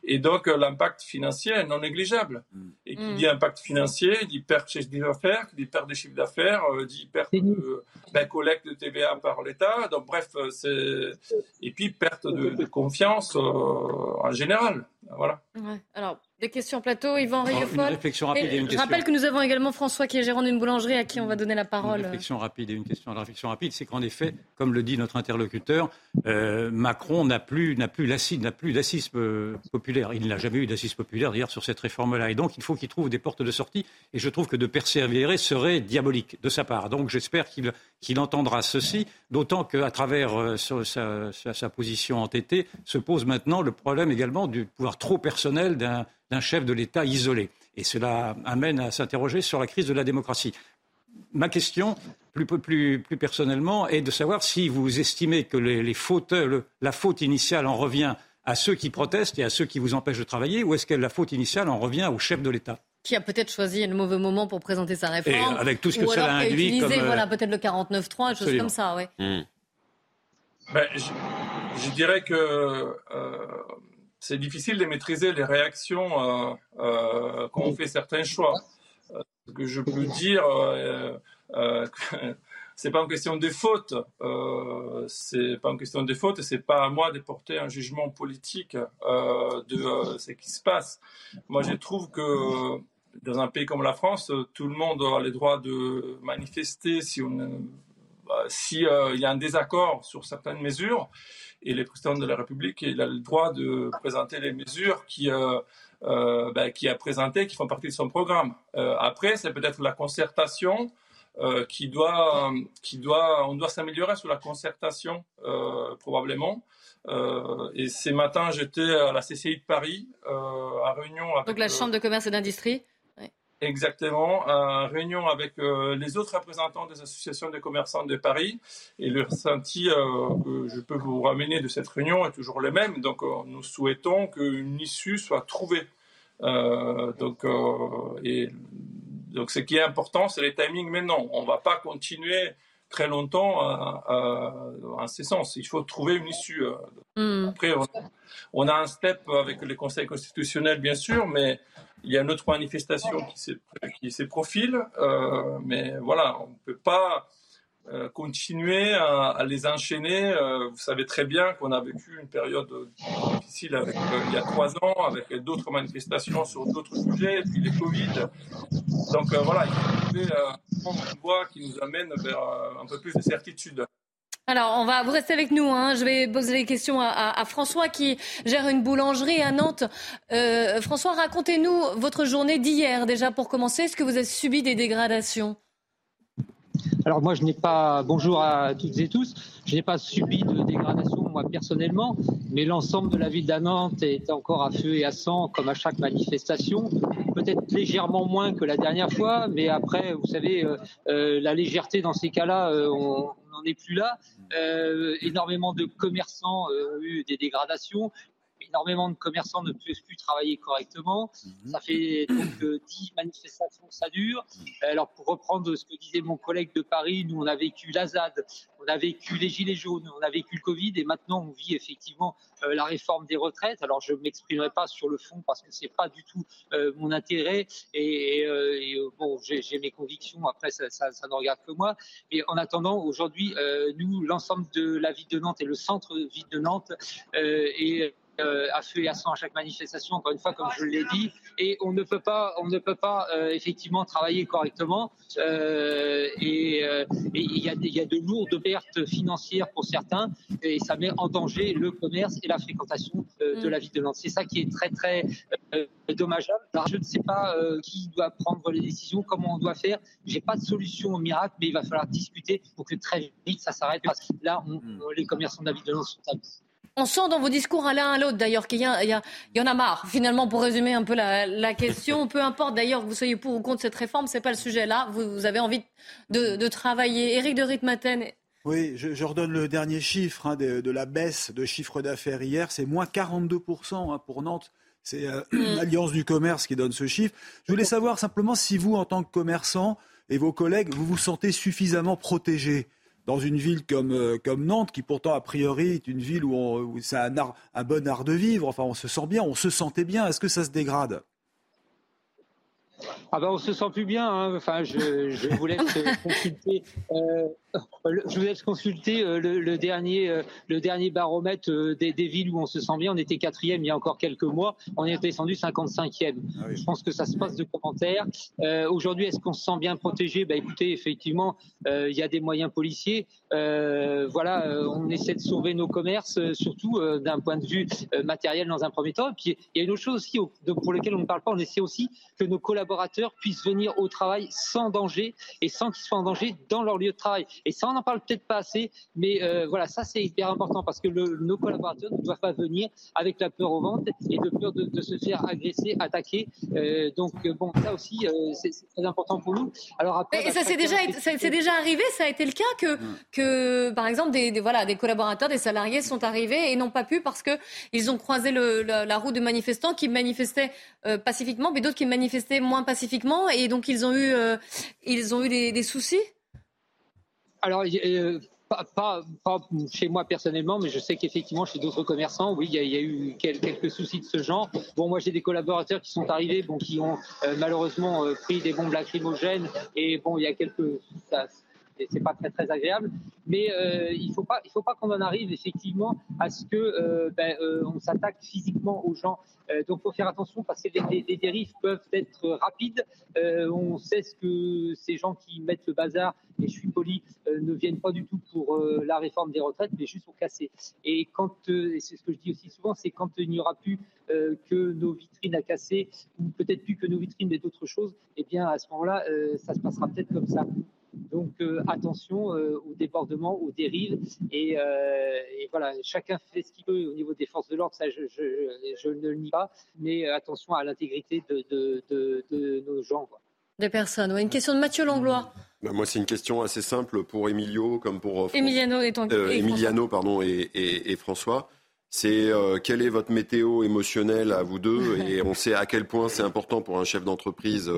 Et donc, euh, l'impact financier est non négligeable. Mm. Et qui mm. dit impact financier, dit perte de chiffre d'affaires, dit perte de chiffre d'affaires, euh, dit perte de ben, collecte de TVA par l'État. Donc, bref, euh, c'est. Et puis, perte de, confiance en général. Voilà. Ouais. Alors, des questions en plateau, Yvan Rieufol. Une réflexion rapide et, une question. Je rappelle que nous avons également François qui est gérant d'une boulangerie à qui on va donner la parole. Une réflexion rapide et une question. La réflexion rapide, c'est qu'en effet, comme le dit notre interlocuteur, euh, Macron n'a plus, n'a plus d'assise euh, populaire. Il n'a jamais eu d'assise populaire d'ailleurs sur cette réforme-là. Et donc, il faut qu'il trouve des portes de sortie. Et je trouve que de persévérer serait diabolique de sa part. Donc, j'espère qu'il entendra ceci, d'autant qu'à travers euh, sa, position entêtée se pose maintenant le problème également du pouvoir trop personnel d'un chef de l'État isolé. Et cela amène à s'interroger sur la crise de la démocratie. Ma question, plus, personnellement, est de savoir si vous estimez que la faute initiale en revient à ceux qui protestent et à ceux qui vous empêchent de travailler, ou est-ce que la faute initiale en revient au chef de l'État? Qui a peut-être choisi le mauvais moment pour présenter sa réforme. avec tout ce que ou cela induit. Utilisé, comme, voilà, peut-être le 49-3, des choses comme ça, ouais. Hmm. Ben, je, dirais que euh, c'est difficile de maîtriser les réactions quand on fait certains choix. ce que je peux dire, c'est pas une question de faute, euh, c'est pas une question de faute, et c'est pas à moi de porter un jugement politique euh, de euh, ce qui se passe. Moi, je trouve que dans un pays comme la France, tout le monde a le droit de manifester si on, si il y a un désaccord sur certaines mesures, et le président de la République il a le droit de présenter les mesures qui ben, qui a présenté, qui font partie de son programme. après, c'est peut-être la concertation euh, qui doit, qui doit, on doit s'améliorer sur la concertation euh, probablement. Euh, et ces matins, j'étais à la CCI de Paris, à réunion avec. Donc la Chambre de commerce et d'industrie. Exactement, en réunion avec les autres représentants des associations de commerçants de Paris. Et le ressenti que je peux vous ramener de cette réunion est toujours le même. Donc, nous souhaitons qu'une issue soit trouvée. donc, et donc, ce qui est important, c'est les timings maintenant. On ne va pas continuer très longtemps en ce sens. Il faut trouver une issue. Hmm. Après, on, a un step avec le Conseil constitutionnel, bien sûr, mais il y a une autre manifestation qui se profile. Euh, mais voilà, on ne peut pas euh, continuer à, les enchaîner. Euh, vous savez très bien qu'on a vécu une période difficile euh, il y a trois ans, avec d'autres manifestations sur d'autres sujets, et puis les Covid. Donc voilà, il faut trouver une voie qui nous amène vers un peu plus de certitude. Alors, on va vous rester avec nous. Hein. Je vais poser les questions à, François qui gère une boulangerie à Nantes. François, racontez-nous votre journée d'hier déjà pour commencer. Est-ce que vous avez subi des dégradations? Alors moi, je n'ai pas, bonjour à toutes et tous, je n'ai pas subi de dégradation moi personnellement, mais l'ensemble de la ville d'Anante est encore à feu et à sang comme à chaque manifestation. Peut-être légèrement moins que la dernière fois, mais après, vous savez, euh, euh, la légèreté dans ces cas-là, euh, n'en est plus là. énormément de commerçants ont eu des dégradations énormément de commerçants ne peuvent plus travailler correctement. Mhm. Ça fait donc 10 euh, manifestations que ça dure. Alors pour reprendre ce que disait mon collègue de Paris, nous on a vécu l'Azad, on a vécu les Gilets jaunes, on a vécu le Covid et maintenant on vit effectivement euh, la réforme des retraites. Alors je ne m'exprimerai pas sur le fond parce que ce n'est pas du tout euh, mon intérêt et, bon j'ai mes convictions, après ça, ça, ça, ne regarde que moi. Mais en attendant, aujourd'hui, nous, l'ensemble de la ville de Nantes et le centre-ville de Nantes et euh, à feu et à sang à chaque manifestation, encore une fois, comme je l'ai dit, et on ne peut pas, on ne peut pas euh, effectivement travailler correctement. Euh, et il y, y, a de lourdes pertes financières pour certains, et ça met en danger le commerce et la fréquentation de la ville de Nantes. C'est ça qui est très très dommageable. Alors, je ne sais pas qui doit prendre les décisions, comment on doit faire. J'ai pas de solution au miracle, mais il va falloir discuter pour que très vite ça s'arrête. Là, les commerçants de la ville de Nantes sont à bout. On sent dans vos discours à l'un à l'autre d'ailleurs qu'il y, y, en a marre. Finalement, pour résumer un peu la, question, peu importe d'ailleurs que vous soyez pour ou contre cette réforme, c'est pas le sujet là. Vous, avez envie de, travailler. Éric de Ritmaten. Oui, je, redonne le dernier chiffre hein, de, la baisse de chiffre d'affaires hier. C'est moins 42% hein, pour Nantes. C'est euh, mm. l'Alliance du commerce qui donne ce chiffre. Je voulais savoir simplement si vous, en tant que commerçant et vos collègues, vous vous sentez suffisamment protégés dans une ville comme, euh, comme Nantes, qui pourtant a priori est une ville où, c'est un, un bon art de vivre, enfin on se sent bien, on se sentait bien, est-ce que ça se dégrade? Ah ben on se sent plus bien. Hein. Enfin, je, je, vous laisse consulter. Euh, je vous laisse consulter euh, le, dernier, euh, le dernier baromètre euh, des, des, villes où on se sent bien. On était quatrième il y a encore quelques mois. On est descendu 55e. Ah je pense que ça se passe de commentaires. Aujourd'hui, est-ce qu'on se sent bien protégé? Ben écoutez, effectivement, il y a des moyens policiers. voilà, on essaie de sauver nos commerces, surtout d'un point de vue matériel dans un premier temps. Et puis il y a une autre chose aussi pour laquelle on ne parle pas. On essaie aussi que nos collaborateurs puissent venir au travail sans danger et sans qu'ils soient en danger dans leur lieu de travail. Et ça, on n'en parle peut-être pas assez, mais euh, voilà, ça c'est hyper important parce que nos collaborateurs ne doivent pas venir avec la peur au ventre et de peur de, se faire agresser, attaquer. Euh, donc euh, bon, ça aussi c'est très important pour nous. Alors après, et ça c'est déjà, c'est déjà arrivé, ça a été le cas que, que par exemple des, voilà des collaborateurs, des salariés sont arrivés et n'ont pas pu parce que ils ont croisé le, la, route de manifestants qui manifestaient pacifiquement, mais d'autres qui manifestaient moins pacifiquement et donc ils ont eu ils ont eu des soucis? Alors, euh, pas, chez moi personnellement, mais je sais qu'effectivement chez d'autres commerçants, oui, il y, a eu quelques soucis de ce genre. Bon, moi j'ai des collaborateurs qui sont arrivés, bon, qui ont euh, malheureusement euh, pris des bombes lacrymogènes, et bon, il y a quelques, c'est pas très agréable. Mais euh, il faut pas, faut pas qu'on en arrive effectivement à ce que euh, ben, euh, on s'attaque physiquement aux gens. donc, faut faire attention parce que les, dérives peuvent être rapides. on sait ce que ces gens qui mettent le bazar, et je suis poli, ne viennent pas du tout pour la réforme des retraites, mais juste pour casser. Et c'est ce que je dis aussi souvent, c'est quand il n'y aura plus que nos vitrines à casser, ou peut-être plus que nos vitrines, mais d'autres choses, eh bien à ce moment-là, ça se passera peut-être comme ça. Donc euh, attention euh, aux débordements, aux dérives. Et, euh, et, voilà, chacun fait ce qu'il veut au niveau des forces de l'ordre, ça je, je, ne le nie pas, mais attention à l'intégrité de, de, de, de, nos gens. Quoi. Des personnes. Ouais, une question de Mathieu Langlois. Bah, moi, c'est une question assez simple pour Emilio comme pour Emiliano, et, Emiliano pardon, et, et François c'est quelle est votre météo émotionnelle à vous deux et on sait à quel point c'est important pour un chef d'entreprise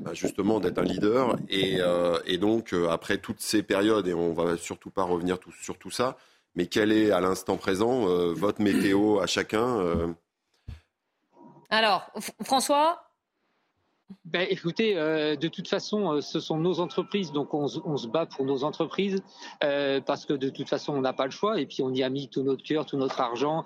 bah, justement d'être un leader. Et, euh, donc, euh, après toutes ces périodes, et on va surtout pas revenir sur tout ça, mais quelle est à l'instant présent euh, votre météo à chacun Alors, François ben, écoutez, euh, de toute façon, euh, ce sont nos entreprises, donc on, se bat pour nos entreprises euh, parce que de toute façon, on n'a pas le choix et puis on y a mis tout notre cœur, tout notre argent.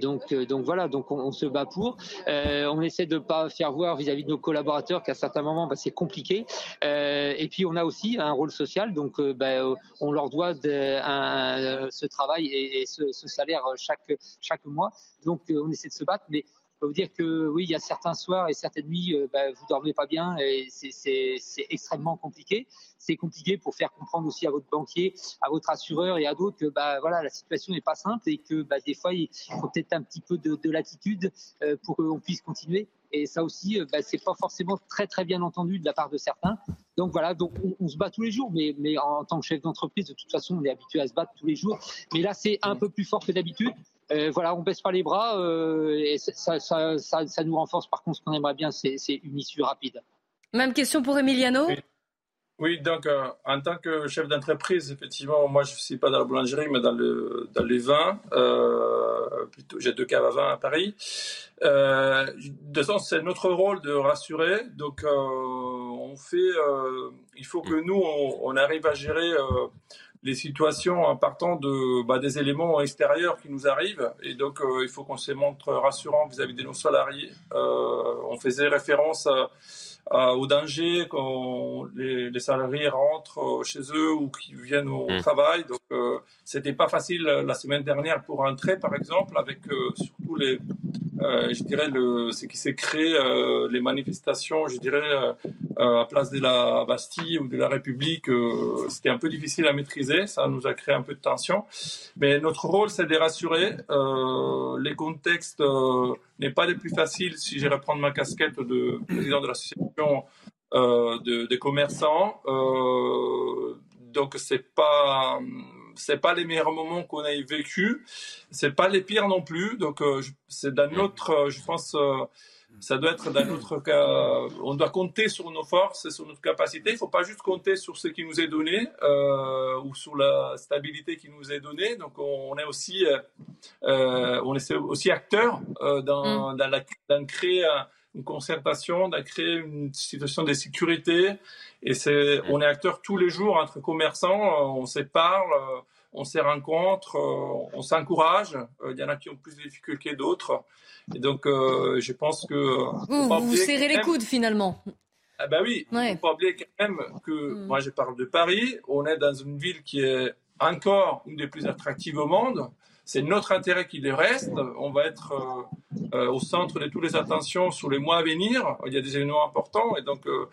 donc, voilà, donc on, se bat pour. on essaie de pas faire voir vis-à-vis de nos collaborateurs qu'à certains moments, ben, c'est compliqué. et puis on a aussi un rôle social, donc ben, on leur doit ce travail et, ce, ce, salaire chaque chaque mois. Donc on essaie de se battre, mais peux vous dire que oui, il y a certains soirs et certaines nuits, euh, bah, vous dormez pas bien et c'est extrêmement compliqué. C'est compliqué pour faire comprendre aussi à votre banquier, à votre assureur et à d'autres que bah, voilà, la situation n'est pas simple et que bah, des fois, il faut peut-être un petit peu de, de latitude euh, pour qu'on puisse continuer. Et ça aussi, euh, bah, c'est pas forcément très très bien entendu de la part de certains. Donc voilà, donc on, se bat tous les jours, mais, mais en tant que chef d'entreprise, de toute façon, on est habitué à se battre tous les jours. Mais là, c'est un peu plus fort que d'habitude. Euh, voilà, on baisse pas les bras euh, et ça, ça, ça, ça, nous renforce. Par contre, ce qu'on aimerait bien, c'est une issue rapide. Même question pour Emiliano? Oui. Donc euh, en tant que chef d'entreprise, effectivement, moi je ne suis pas dans la boulangerie, mais dans, le, dans les vins. plutôt, j'ai deux caves à vin à Paris. de toute façon, c'est notre rôle de rassurer. Donc, on fait. il faut que nous, on, arrive à gérer les situations en partant de bah, des éléments extérieurs qui nous arrivent et donc euh, il faut qu'on se montre rassurant vis-à-vis de nos salariés. Euh, on faisait référence au danger quand les, salariés rentrent chez eux ou qui viennent au mmh. travail. Donc euh, c'était pas facile la semaine dernière pour rentrer par exemple avec surtout les euh, je dirais, le, ce qui s'est créé, euh, les manifestations, je dirais, euh, à place de la Bastille ou de la République, c'était un peu difficile à maîtriser. Ça nous a créé un peu de tension. Mais notre rôle, c'est de rassurer. les contextes n'est pas les plus faciles, si j'ai reprendre ma casquette de président de l'association de, des commerçants. donc, c'est pas c'est pas les meilleurs moments qu'on ait vécu, c'est pas les pires non plus. Donc euh, c'est dans notre, euh, je pense, euh, ça doit être dans notre cas. On doit compter sur nos forces et sur notre capacité. Il faut pas juste compter sur ce qui nous est donné ou sur la stabilité qui nous est donnée. Donc on, est aussi, on est aussi acteur dans, mm. dans, la, dans créer une concertation, de créer une situation de sécurité. Et c'est, on est acteur tous les jours entre commerçants, on se parle, on se rencontre, on s'encourage. Il y en a qui ont plus de difficultés que d'autres. Et donc, euh, je pense que... Vous vous, serrez les coudes finalement. Ah ben oui, il ne faut pas oublier quand même que, mm. moi je parle de Paris, on est dans une ville qui est encore une des plus attractives au monde c'est notre intérêt qui reste. On va être euh, euh, au centre de toutes les attentions sur les mois à venir. Il y a des événements importants et donc euh,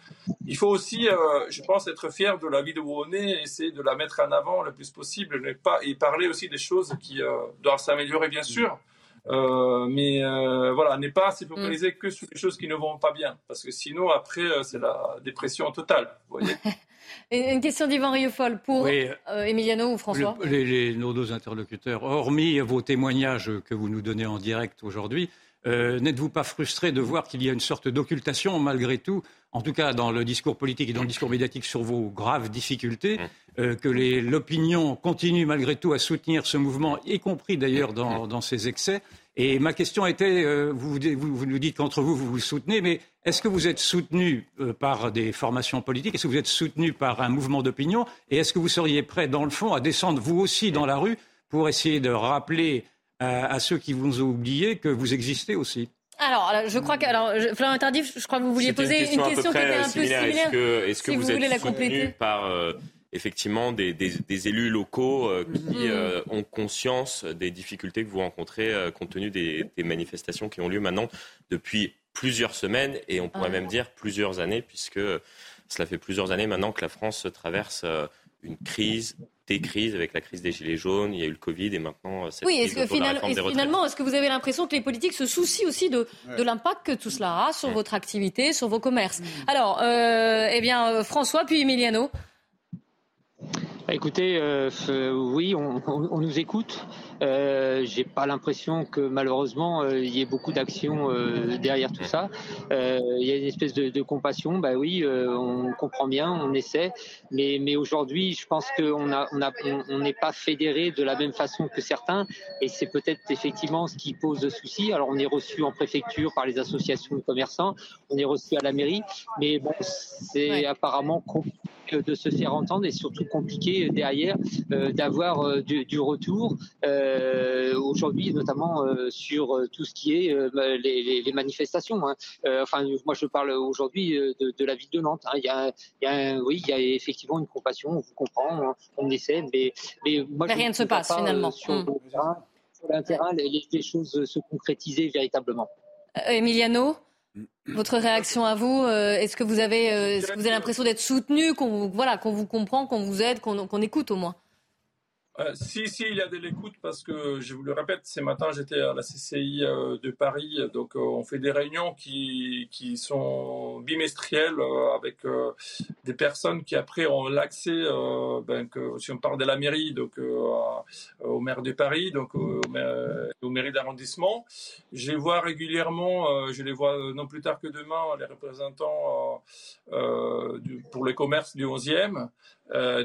il faut aussi, je pense, être fier de la ville où on essayer de la mettre en avant le plus possible, ne pas et parler aussi des choses qui doivent s'améliorer bien sûr. mais voilà, n'est pas se focaliser que sur les choses qui ne vont pas bien, parce que sinon après c'est la dépression totale. Vous voyez Une question d'Yvan Rieufol pour euh, Emiliano ou François les, Nos deux interlocuteurs, hormis vos témoignages que vous nous donnez en direct aujourd'hui, Euh, n'êtes-vous pas frustré de voir qu'il y a une sorte d'occultation, malgré tout, en tout cas dans le discours politique et dans le discours médiatique, sur vos graves difficultés, mmh. euh, que l'opinion continue malgré tout à soutenir ce mouvement, y compris d'ailleurs dans, dans ses excès Et ma question était, euh, vous, vous, vous, nous dites qu'entre vous, vous vous soutenez, mais est-ce que vous êtes soutenu par des formations politiques? Est-ce que vous êtes soutenu par un mouvement d'opinion? Et est-ce que vous seriez prêt, dans le fond, à descendre vous aussi dans la rue pour essayer de rappeler à, ceux qui vous ont oublié que vous existez aussi? Alors, je crois que, alors, Florent Tardif, je crois que vous vouliez poser une question, qui était un peu similaire. Est-ce que, vous, êtes soutenu par euh, effectivement des, élus locaux euh, qui mm-hmm. euh, ont conscience des difficultés que vous rencontrez compte tenu des, manifestations qui ont lieu maintenant depuis plusieurs semaines et on pourrait ah. même dire plusieurs années puisque cela fait plusieurs années maintenant que la France traverse une crise, des crises avec la crise des gilets jaunes, il y a eu le Covid et maintenant euh, cette oui, est-ce que finalement, est-ce que vous avez l'impression que les politiques se soucient aussi de, de l'impact que tout cela a sur votre activité, sur vos commerces? Alors, euh, eh bien, euh, François puis Emiliano. Bah, écoutez, euh, oui, on, on, nous écoute. Euh, J'ai pas l'impression que malheureusement euh, il y ait beaucoup d'actions euh, derrière tout ça. Il y a une espèce de, de compassion. Bah oui, on comprend bien, on essaie, mais, mais aujourd'hui, je pense qu'on a, on a, on n'est pas fédéré de la même façon que certains, et c'est peut-être effectivement ce qui pose souci. Alors on est reçu en préfecture par les associations de commerçants, on est reçu à la mairie, mais bon, c'est apparemment compliqué de se faire entendre et surtout compliqué derrière euh, d'avoir euh, du, du, retour euh, aujourd'hui, notamment sur tout ce qui est les, les, manifestations. Hein. enfin, moi, je parle aujourd'hui de, de, la ville de Nantes. Hein. Il, y a, il, y a, oui, il y a effectivement une compassion. On vous comprend, on, essaie, mais, mais moi, mais rien ne se passe finalement. Sur, mmh. le terrain, les, les, choses se concrétiser véritablement. Emiliano votre réaction à vous, euh, est-ce que vous avez, euh, vous avez l'impression d'être soutenu, qu'on voilà, qu'on vous comprend, qu'on vous aide, qu'on écoute au moins? Euh, si, si, il y a de l'écoute parce que, je vous le répète, ce matin, j'étais à la CCI euh, de Paris. Donc, euh, on fait des réunions qui, qui sont bimestrielles avec des personnes qui, après, ont l'accès, ben, si on parle de la mairie, donc au maire de Paris, donc au, mairie d'arrondissement. Je les vois régulièrement, je les vois non plus tard que demain, les représentants pour les commerces du 11e.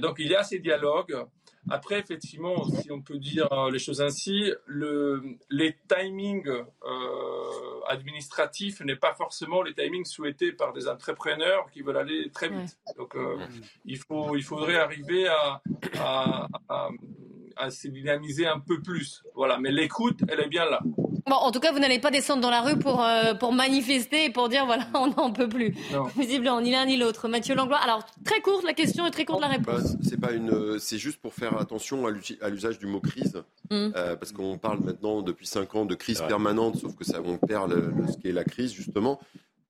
donc, il y a ces dialogues. Après, effectivement, si on peut dire euh, les choses ainsi, le, les timings euh, administratifs n'est pas forcément les timings souhaités par des entrepreneurs qui veulent aller très vite. Donc, euh, il, faut, il faudrait arriver à, à, à, à se dynamiser un peu plus. Voilà, mais l'écoute, elle est bien là. Bon, en tout cas, vous n'allez pas descendre dans la rue pour, euh, pour manifester et pour dire voilà, on n'en peut plus. Visiblement, ni l'un ni l'autre. Mathieu Langlois. Alors, très courte la question et très courte la réponse. c'est pas une, c'est juste pour faire attention à l'usage du mot crise, hum. euh, parce qu'on parle maintenant depuis cinq ans de crise permanente, sauf que ça, on perd le, ce qu'est la crise justement.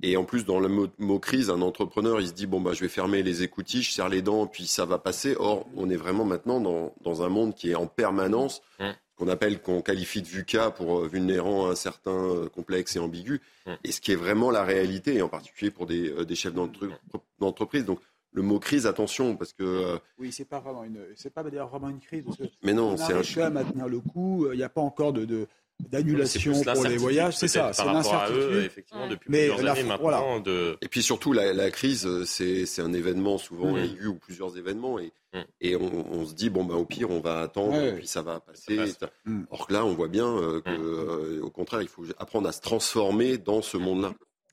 Et en plus, dans le mot, crise, un entrepreneur, il se dit bon bah je vais fermer les écoutilles, je serre les dents, puis ça va passer. Or, on est vraiment maintenant dans, dans un monde qui est en permanence. Hum qu'on appelle, qu'on qualifie de VUCA pour euh, vulnérant un certain euh, complexe et ambigu, mm. et ce qui est vraiment la réalité, et en particulier pour des, euh, des chefs d'entreprise. Donc, le mot crise, attention, parce que. Oui, c'est pas vraiment une, c'est pas d'ailleurs vraiment une crise. Parce que mais non, c'est un. à maintenir le coup. Il n'y a pas encore de, de d'annulation pour les voyages, c'est ça, c'est l'incertitude. Effectivement, depuis Mais plusieurs années maintenant. De... Et puis surtout, la, la crise, c'est un événement souvent mmh. aigu ou plusieurs événements, et, mmh. et on, on, se dit bon bah au pire, on va attendre, et puis ça va passer. Mmh. Or que là, on voit bien euh, que, euh, au contraire, il faut apprendre à se transformer dans ce monde-là.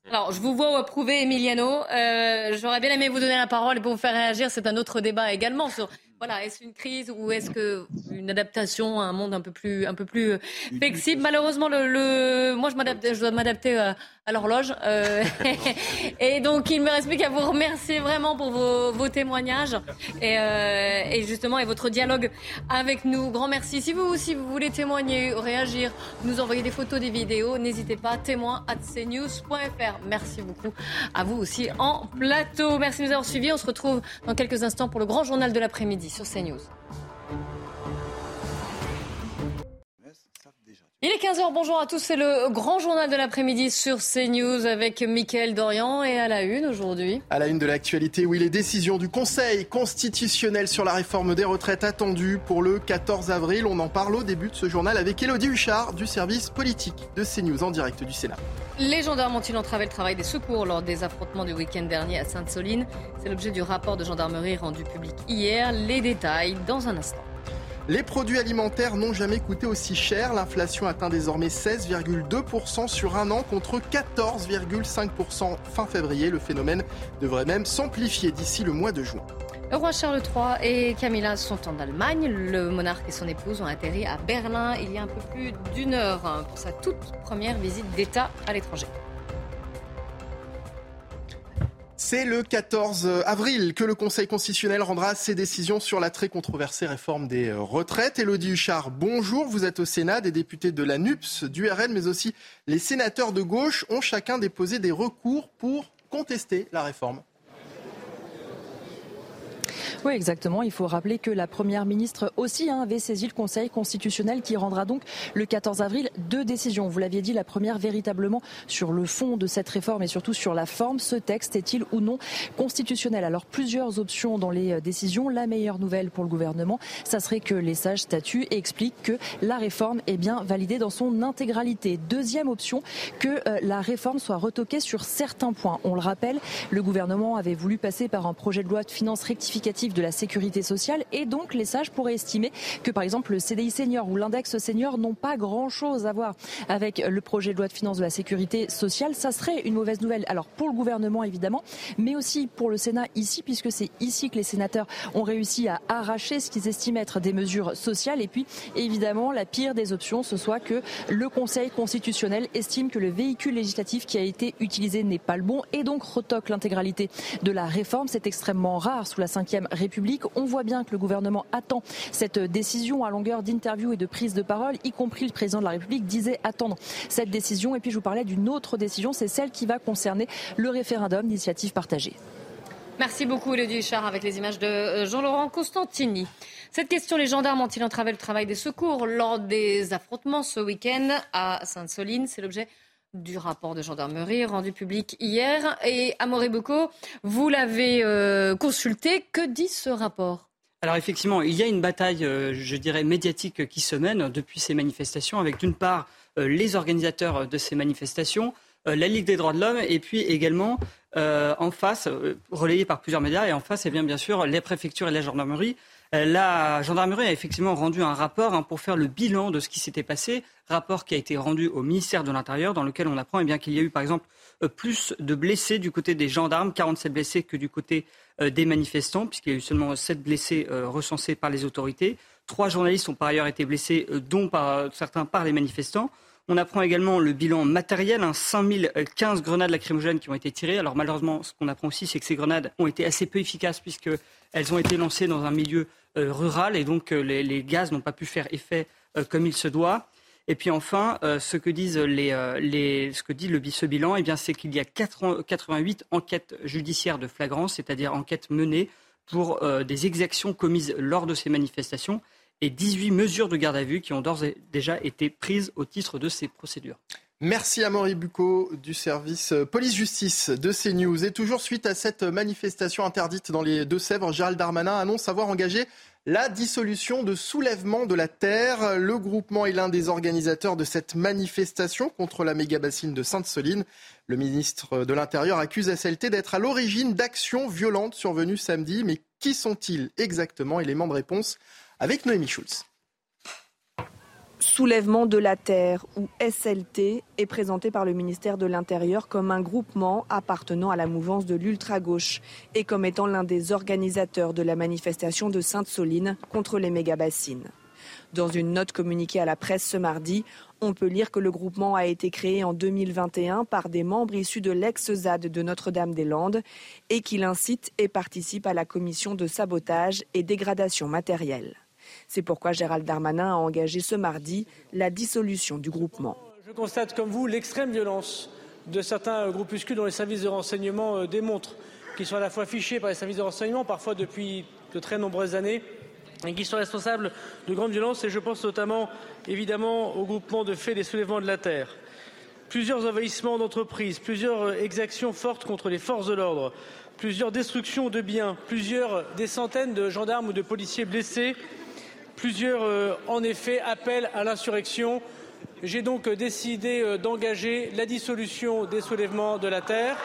Alors, je vous vois approuver, Emiliano. Euh, J'aurais bien aimé vous donner la parole pour vous faire réagir. C'est un autre débat également sur voilà, est-ce une crise ou est-ce que une adaptation à un monde un peu plus, un peu plus flexible? Malheureusement, le, le, moi, je, je dois m'adapter à, à l'horloge. Euh, et donc, il me reste plus qu'à vous remercier vraiment pour vos, témoignages et, euh, et, justement et votre dialogue avec nous. Grand merci. Si vous aussi vous voulez témoigner, réagir, nous envoyer des photos, des vidéos, n'hésitez pas. Témoin at cnews.fr. Merci beaucoup à vous aussi en plateau. Merci de nous avoir suivis. On se retrouve dans quelques instants pour le grand journal de l'après-midi sur CNews. Il est 15h, bonjour à tous, c'est le grand journal de l'après-midi sur CNews avec Mickaël Dorian et à la une aujourd'hui. À la une de l'actualité, oui, les décisions du Conseil constitutionnel sur la réforme des retraites attendues pour le 14 avril. On en parle au début de ce journal avec Elodie Huchard du service politique de CNews en direct du Sénat. Les gendarmes ont-ils entravé le travail des secours lors des affrontements du week-end dernier à Sainte-Soline? C'est l'objet du rapport de gendarmerie rendu public hier. Les détails dans un instant. Les produits alimentaires n'ont jamais coûté aussi cher. L'inflation atteint désormais 16,2% sur un an contre 14,5% fin février. Le phénomène devrait même s'amplifier d'ici le mois de juin. Le roi Charles III et Camilla sont en Allemagne. Le monarque et son épouse ont atterri à Berlin il y a un peu plus d'une heure pour sa toute première visite d'État à l'étranger. C'est le 14 avril que le Conseil constitutionnel rendra ses décisions sur la très controversée réforme des retraites. Elodie Huchard, bonjour. Vous êtes au Sénat. Des députés de la NUPS, du RN, mais aussi les sénateurs de gauche ont chacun déposé des recours pour contester la réforme. Oui, exactement. Il faut rappeler que la Première ministre aussi hein, avait saisi le Conseil constitutionnel qui rendra donc le 14 avril deux décisions. Vous l'aviez dit, la première véritablement sur le fond de cette réforme et surtout sur la forme. Ce texte est-il ou non constitutionnel? Alors plusieurs options dans les euh, décisions. La meilleure nouvelle pour le gouvernement, ça serait que les sages statuent et expliquent que la réforme est bien validée dans son intégralité. Deuxième option, que euh, la réforme soit retoquée sur certains points. On le rappelle, le gouvernement avait voulu passer par un projet de loi de finances rectificative de la sécurité sociale et donc les sages pourraient estimer que par exemple le CDI senior ou l'index senior n'ont pas grand chose à voir avec le projet de loi de finances de la sécurité sociale. Ça serait une mauvaise nouvelle. Alors pour le gouvernement évidemment, mais aussi pour le Sénat ici puisque c'est ici que les sénateurs ont réussi à arracher ce qu'ils estiment être des mesures sociales et puis évidemment la pire des options ce soit que le Conseil constitutionnel estime que le véhicule législatif qui a été utilisé n'est pas le bon et donc retoque l'intégralité de la réforme. C'est extrêmement rare sous la cinquième République. On voit bien que le gouvernement attend cette décision à longueur d'interview et de prise de parole, y compris le président de la République disait attendre cette décision. Et puis je vous parlais d'une autre décision, c'est celle qui va concerner le référendum d'initiative partagée. Merci beaucoup, Elodie Huchard, avec les images de euh, Jean-Laurent Costantini. Cette question, les gendarmes ont-ils entravé le travail des secours lors des affrontements ce week-end à Sainte-Soline? C'est l'objet du rapport de gendarmerie rendu public hier. Et Amoré Bocco, vous l'avez euh, consulté. Que dit ce rapport? Alors effectivement, il y a une bataille, euh, je dirais, médiatique qui se mène depuis ces manifestations, avec d'une part euh, les organisateurs de ces manifestations, la Ligue des droits de l'homme, et puis également en face, relayé par plusieurs médias, et en face, eh bien, bien sûr, les préfectures et la gendarmerie. La gendarmerie a effectivement rendu un rapport hein, pour faire le bilan de ce qui s'était passé, rapport qui a été rendu au ministère de l'Intérieur, dans lequel on apprend eh bien, qu'il y a eu par exemple euh, plus de blessés du côté des gendarmes, 47 blessés que du côté euh, des manifestants, puisqu'il y a eu seulement 7 blessés euh, recensés par les autorités. Trois journalistes ont par ailleurs été blessés, dont certains par les manifestants. On apprend également le bilan matériel, hein, 5015 grenades lacrymogènes qui ont été tirées. Alors malheureusement, ce qu'on apprend aussi, c'est que ces grenades ont été assez peu efficaces puisqu'elles ont été lancées dans un milieu euh, rural et donc euh, les, gaz n'ont pas pu faire effet euh, comme il se doit. Et puis enfin, ce que disent les, que dit le, ce bilan, eh c'est qu'il y a 88 enquêtes judiciaires de flagrance, c'est-à-dire enquêtes menées pour des exactions commises lors de ces manifestations et 18 mesures de garde à vue qui ont d'ores et déjà été prises au titre de ces procédures. Merci à Maurice Bucco du service police-justice de CNews. Et toujours suite à cette manifestation interdite dans les Deux-Sèvres, Gérald Darmanin annonce avoir engagé la dissolution de soulèvement de la terre. Le groupement est l'un des organisateurs de cette manifestation contre la méga-bassine de Sainte-Soline. Le ministre de l'Intérieur accuse SLT d'être à l'origine d'actions violentes survenues samedi. Mais qui sont-ils exactement? Élément de réponse avec Noémie Schulz. Soulèvement de la Terre, ou SLT, est présenté par le ministère de l'Intérieur comme un groupement appartenant à la mouvance de l'ultra-gauche et comme étant l'un des organisateurs de la manifestation de Sainte-Soline contre les méga-bassines. Dans une note communiquée à la presse ce mardi, on peut lire que le groupement a été créé en 2021 par des membres issus de l'ex-ZAD de Notre-Dame-des-Landes et qu'il incite et participe à la commission de sabotage et dégradation matérielle. C'est pourquoi Gérald Darmanin a engagé ce mardi la dissolution du groupement. Je constate comme vous l'extrême violence de certains groupuscules dont les services de renseignement euh, démontrent qu'ils sont à la fois fichés par les services de renseignement, parfois depuis de très nombreuses années, et qui sont responsables de grandes violences. Et je pense notamment, évidemment, au groupement de faits des soulèvements de la terre. Plusieurs envahissements d'entreprises, plusieurs exactions fortes contre les forces de l'ordre, plusieurs destructions de biens, plusieurs des centaines de gendarmes ou de policiers blessés, plusieurs, euh, en effet, appels à l'insurrection. J'ai donc décidé euh, d'engager la dissolution des soulèvements de la terre.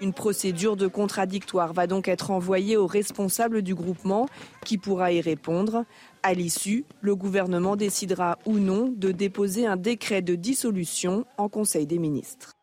Une procédure de contradictoire va donc être envoyée aux responsables du groupement qui pourra y répondre. À l'issue, le gouvernement décidera ou non de déposer un décret de dissolution en Conseil des ministres.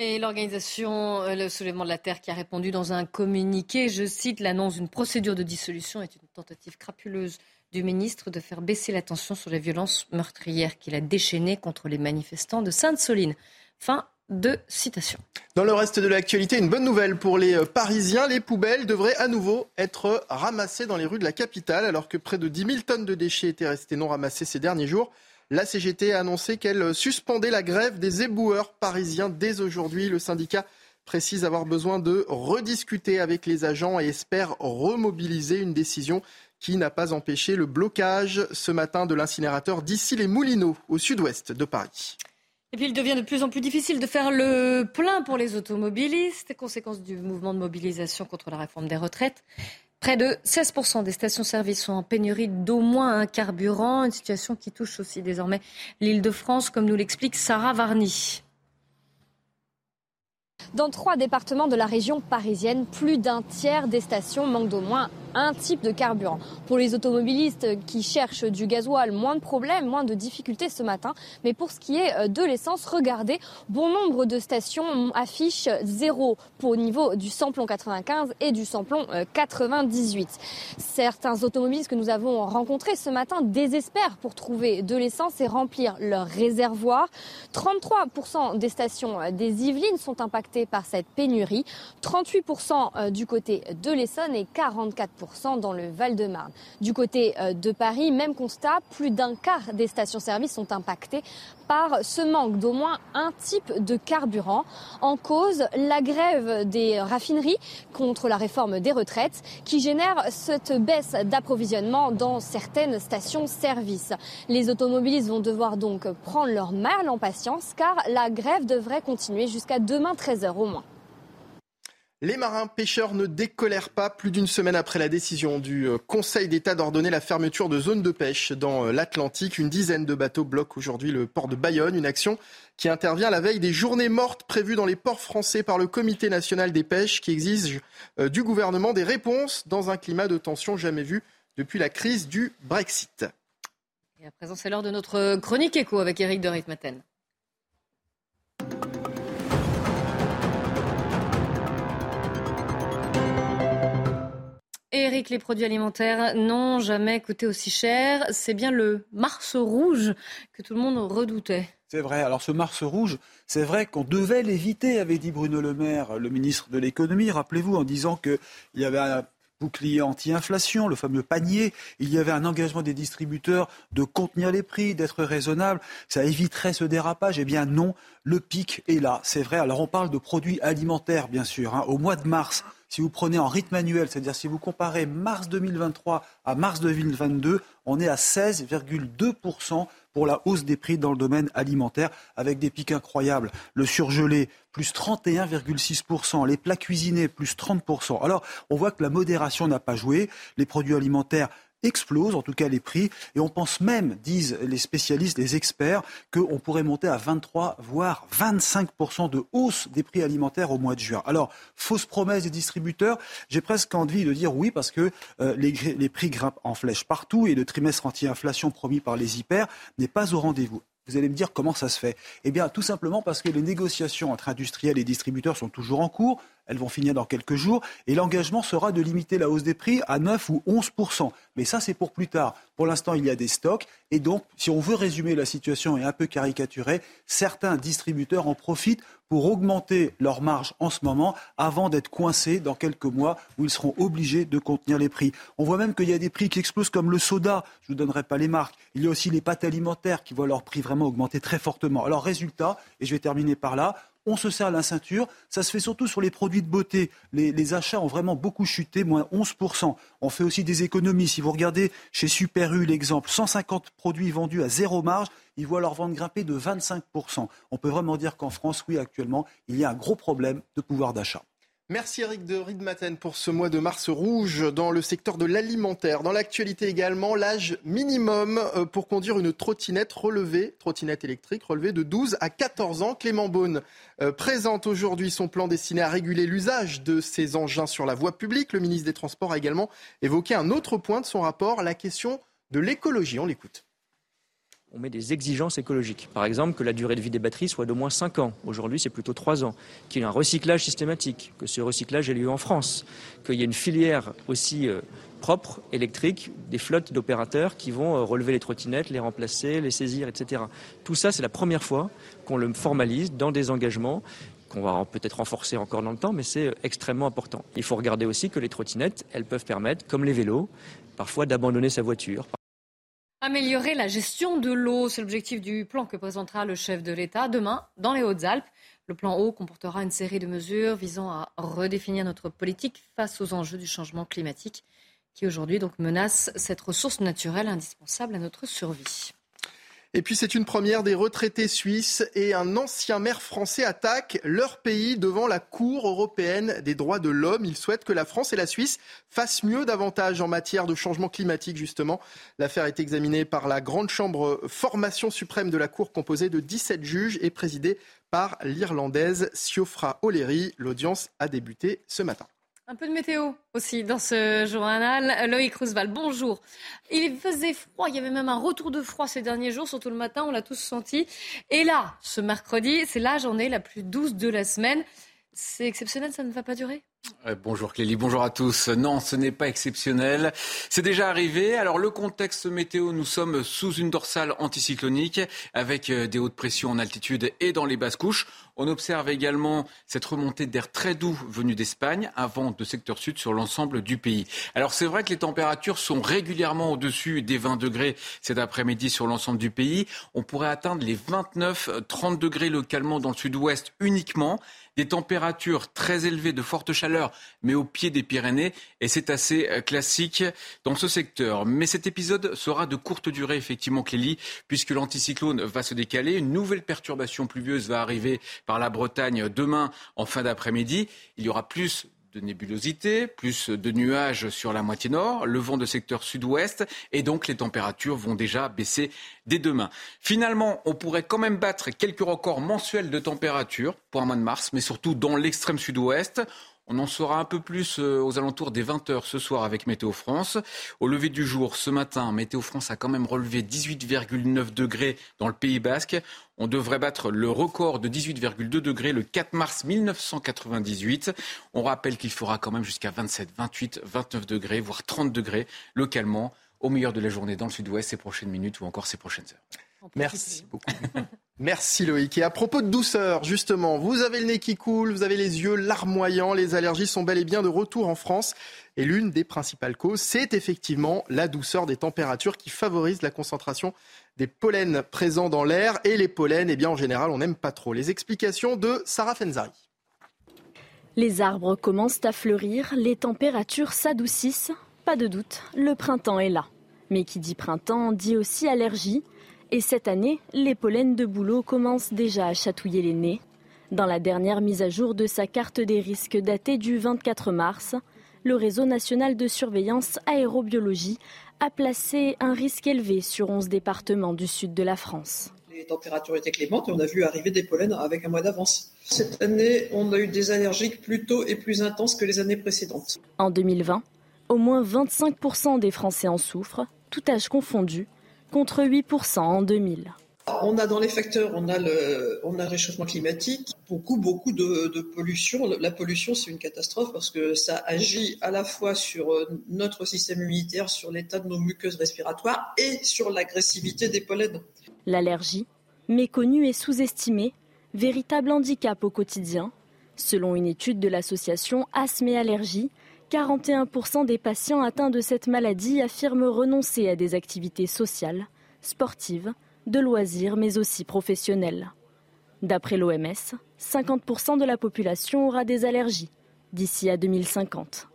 Et l'organisation euh, Le Soulèvement de la Terre qui a répondu dans un communiqué, je cite, l'annonce d'une procédure de dissolution est une tentative crapuleuse du ministre de faire baisser la tension sur les violences meurtrières qu'il a déchaînées contre les manifestants de Sainte-Soline. Fin de citation. Dans le reste de l'actualité, une bonne nouvelle pour les euh, Parisiens. Les poubelles devraient à nouveau être ramassées dans les rues de la capitale, alors que près de 10 000 tonnes de déchets étaient restées non ramassées ces derniers jours. La CGT a annoncé qu'elle suspendait la grève des éboueurs parisiens dès aujourd'hui. Le syndicat précise avoir besoin de rediscuter avec les agents et espère remobiliser une décision qui n'a pas empêché le blocage ce matin de l'incinérateur d'ici les Moulineaux, au sud-ouest de Paris. Et puis il devient de plus en plus difficile de faire le plein pour les automobilistes, conséquence du mouvement de mobilisation contre la réforme des retraites. Près de 16% des stations-service sont en pénurie d'au moins un carburant, une situation qui touche aussi désormais l'île de France, comme nous l'explique Sarah Varny. Dans trois départements de la région parisienne, plus d'un tiers des stations manquent d'au moins un type de carburant. Pour les automobilistes qui cherchent du gasoil, moins de problèmes, moins de difficultés ce matin. Mais pour ce qui est euh, de l'essence, regardez, bon nombre de stations affichent zéro pour au niveau du samplon 95 et du samplon 98. Euh, Certains automobilistes que nous avons rencontrés ce matin désespèrent pour trouver de l'essence et remplir leur réservoir. 33% des stations euh, des Yvelines sont impactées par cette pénurie, 38% du côté de l'Essonne et 44% dans le Val-de-Marne. Du côté euh, de Paris, même constat, plus d'un quart des stations-service sont impactées par ce manque d'au moins un type de carburant. En cause, la grève des raffineries contre la réforme des retraites qui génère cette baisse d'approvisionnement dans certaines stations-service. Les automobilistes vont devoir donc prendre leur mal en patience car la grève devrait continuer jusqu'à demain 13h au moins. Les marins pêcheurs ne décolèrent pas plus d'une semaine après la décision du euh, Conseil d'État d'ordonner la fermeture de zones de pêche dans euh, l'Atlantique. Une dizaine de bateaux bloquent aujourd'hui le port de Bayonne, une action qui intervient la veille des journées mortes prévues dans les ports français par le Comité national des pêches qui exige euh, du gouvernement des réponses dans un climat de tension jamais vu depuis la crise du Brexit. Et à présent, c'est l'heure de notre chronique écho avec Eric de Ritmaten. Eric, les produits alimentaires n'ont jamais coûté aussi cher. C'est bien le Mars rouge que tout le monde redoutait. C'est vrai. Alors ce Mars rouge, c'est vrai qu'on devait l'éviter, avait dit Bruno Le Maire, le ministre de l'économie, rappelez-vous, en disant qu'il y avait un bouclier anti-inflation, le fameux panier. Il y avait un engagement des distributeurs de contenir les prix, d'être raisonnable. Ça éviterait ce dérapage. Eh bien non, le pic est là. C'est vrai. Alors on parle de produits alimentaires, bien sûr. Hein. Au mois de mars, si vous prenez en rythme annuel, c'est-à-dire si vous comparez mars 2023 à mars 2022, on est à 16,2% pour la hausse des prix dans le domaine alimentaire, avec des pics incroyables. Le surgelé, plus 31,6%, les plats cuisinés, plus 30%. Alors, on voit que la modération n'a pas joué. Les produits alimentaires explose, en tout cas les prix, et on pense même, disent les spécialistes, les experts, qu'on pourrait monter à 23, voire 25% de hausse des prix alimentaires au mois de juin. Alors, fausse promesse des distributeurs, j'ai presque envie de dire oui, parce que euh, les, les prix grimpent en flèche partout, et le trimestre anti-inflation promis par les hyper n'est pas au rendez-vous. Vous allez me dire comment ça se fait? Eh bien, tout simplement parce que les négociations entre industriels et distributeurs sont toujours en cours. Elles vont finir dans quelques jours. Et l'engagement sera de limiter la hausse des prix à 9 ou 11 Mais ça, c'est pour plus tard. Pour l'instant, il y a des stocks. Et donc, si on veut résumer la situation et un peu caricaturer, certains distributeurs en profitent pour augmenter leur marge en ce moment avant d'être coincés dans quelques mois où ils seront obligés de contenir les prix. On voit même qu'il y a des prix qui explosent comme le soda. Je ne vous donnerai pas les marques. Il y a aussi les pâtes alimentaires qui voient leur prix vraiment augmenter très fortement. Alors résultat, et je vais terminer par là, on se serre la ceinture. Ça se fait surtout sur les produits de beauté. Les, achats ont vraiment beaucoup chuté, moins 11%. On fait aussi des économies. Si vous regardez chez Super U l'exemple, 150 produits vendus à zéro marge, ils voient leur vente grimper de 25%. On peut vraiment dire qu'en France, oui, actuellement, il y a un gros problème de pouvoir d'achat. Merci Eric de Riedmaten pour ce mois de mars rouge dans le secteur de l'alimentaire. Dans l'actualité également, l'âge minimum euh, pour conduire une trottinette relevée, trottinette électrique relevée de 12 à 14 ans. Clément Beaune euh, présente aujourd'hui son plan destiné à réguler l'usage de ces engins sur la voie publique. Le ministre des Transports a également évoqué un autre point de son rapport, la question de l'écologie. On l'écoute on met des exigences écologiques. Par exemple, que la durée de vie des batteries soit d'au moins 5 ans. Aujourd'hui, c'est plutôt 3 ans. Qu'il y ait un recyclage systématique, que ce recyclage ait lieu en France. Qu'il y ait une filière aussi euh, propre, électrique, des flottes d'opérateurs qui vont euh, relever les trottinettes, les remplacer, les saisir, etc. Tout ça, c'est la première fois qu'on le formalise dans des engagements qu'on va peut-être renforcer encore dans le temps, mais c'est euh, extrêmement important. Il faut regarder aussi que les trottinettes, elles peuvent permettre, comme les vélos, parfois d'abandonner sa voiture. Améliorer la gestion de l'eau, c'est l'objectif du plan que présentera le chef de l'État demain dans les Hautes-Alpes. Le plan eau comportera une série de mesures visant à redéfinir notre politique face aux enjeux du changement climatique qui aujourd'hui donc menace cette ressource naturelle indispensable à notre survie. Et puis c'est une première des retraités suisses et un ancien maire français attaquent leur pays devant la Cour européenne des droits de l'homme. Ils souhaitent que la France et la Suisse fassent mieux davantage en matière de changement climatique justement. L'affaire est examinée par la grande chambre formation suprême de la Cour composée de 17 juges et présidée par l'Irlandaise Siofra O'Leary. L'audience a débuté ce matin. Un peu de météo aussi dans ce journal. Loïc Roosevelt, bonjour. Il faisait froid, il y avait même un retour de froid ces derniers jours, surtout le matin, on l'a tous senti. Et là, ce mercredi, c'est la journée la plus douce de la semaine. C'est exceptionnel, ça ne va pas durer? Bonjour Clélie, bonjour à tous. Non, ce n'est pas exceptionnel. C'est déjà arrivé. Alors le contexte météo, nous sommes sous une dorsale anticyclonique avec euh, des hautes pressions en altitude et dans les basses couches. On observe également cette remontée d'air très doux venu d'Espagne, un vent de secteur sud sur l'ensemble du pays. Alors c'est vrai que les températures sont régulièrement au-dessus des 20 degrés cet après-midi sur l'ensemble du pays. On pourrait atteindre les 29-30 degrés localement dans le sud-ouest uniquement des températures très élevées de forte chaleur, mais au pied des Pyrénées, et c'est assez euh, classique dans ce secteur. Mais cet épisode sera de courte durée, effectivement, Clélie, puisque l'anticyclone va se décaler. Une nouvelle perturbation pluvieuse va arriver par la Bretagne demain en fin d'après-midi. Il y aura plus de nébulosité, plus de nuages sur la moitié nord, le vent de secteur sud-ouest, et donc les températures vont déjà baisser dès demain. Finalement, on pourrait quand même battre quelques records mensuels de température pour un mois de mars, mais surtout dans l'extrême sud-ouest. On en saura un peu plus euh, aux alentours des 20h ce soir avec Météo France. Au lever du jour, ce matin, Météo France a quand même relevé 18,9 degrés dans le Pays Basque. On devrait battre le record de 18,2 degrés le 4 mars 1998. On rappelle qu'il fera quand même jusqu'à 27, 28, 29 degrés, voire 30 degrés localement au meilleur de la journée dans le sud-ouest ces prochaines minutes ou encore ces prochaines heures. Merci beaucoup. Merci Loïc. Et à propos de douceur, justement, vous avez le nez qui coule, vous avez les yeux larmoyants, les allergies sont bel et bien de retour en France. Et l'une des principales causes, c'est effectivement la douceur des températures qui favorise la concentration des pollens présents dans l'air. Et les pollens, eh bien, en général, on n'aime pas trop. Les explications de Sarah Fenzari. Les arbres commencent à fleurir, les températures s'adoucissent. Pas de doute, le printemps est là. Mais qui dit printemps dit aussi allergie et cette année, les pollens de bouleau commencent déjà à chatouiller les nez. Dans la dernière mise à jour de sa carte des risques datée du 24 mars, le réseau national de surveillance aérobiologie a placé un risque élevé sur 11 départements du sud de la France. Les températures étaient clémentes et on a vu arriver des pollens avec un mois d'avance. Cette année, on a eu des allergiques plus tôt et plus intenses que les années précédentes. En 2020, au moins 25% des Français en souffrent, tout âge confondu, contre 8% en 2000. On a dans les facteurs, on a le, on a réchauffement climatique, beaucoup, beaucoup de, pollution. La pollution, c'est une catastrophe parce que ça agit à la fois sur euh, notre système immunitaire, sur l'état de nos muqueuses respiratoires et sur l'agressivité des pollens. L'allergie, méconnue et sous-estimée, véritable handicap au quotidien. Selon une étude de l'association Asthme et Allergie, 41% des patients atteints de cette maladie affirment renoncer à des activités sociales, sportives, de loisirs, mais aussi professionnelles. D'après l'OMS, 50% de la population aura des allergies d'ici à 2050.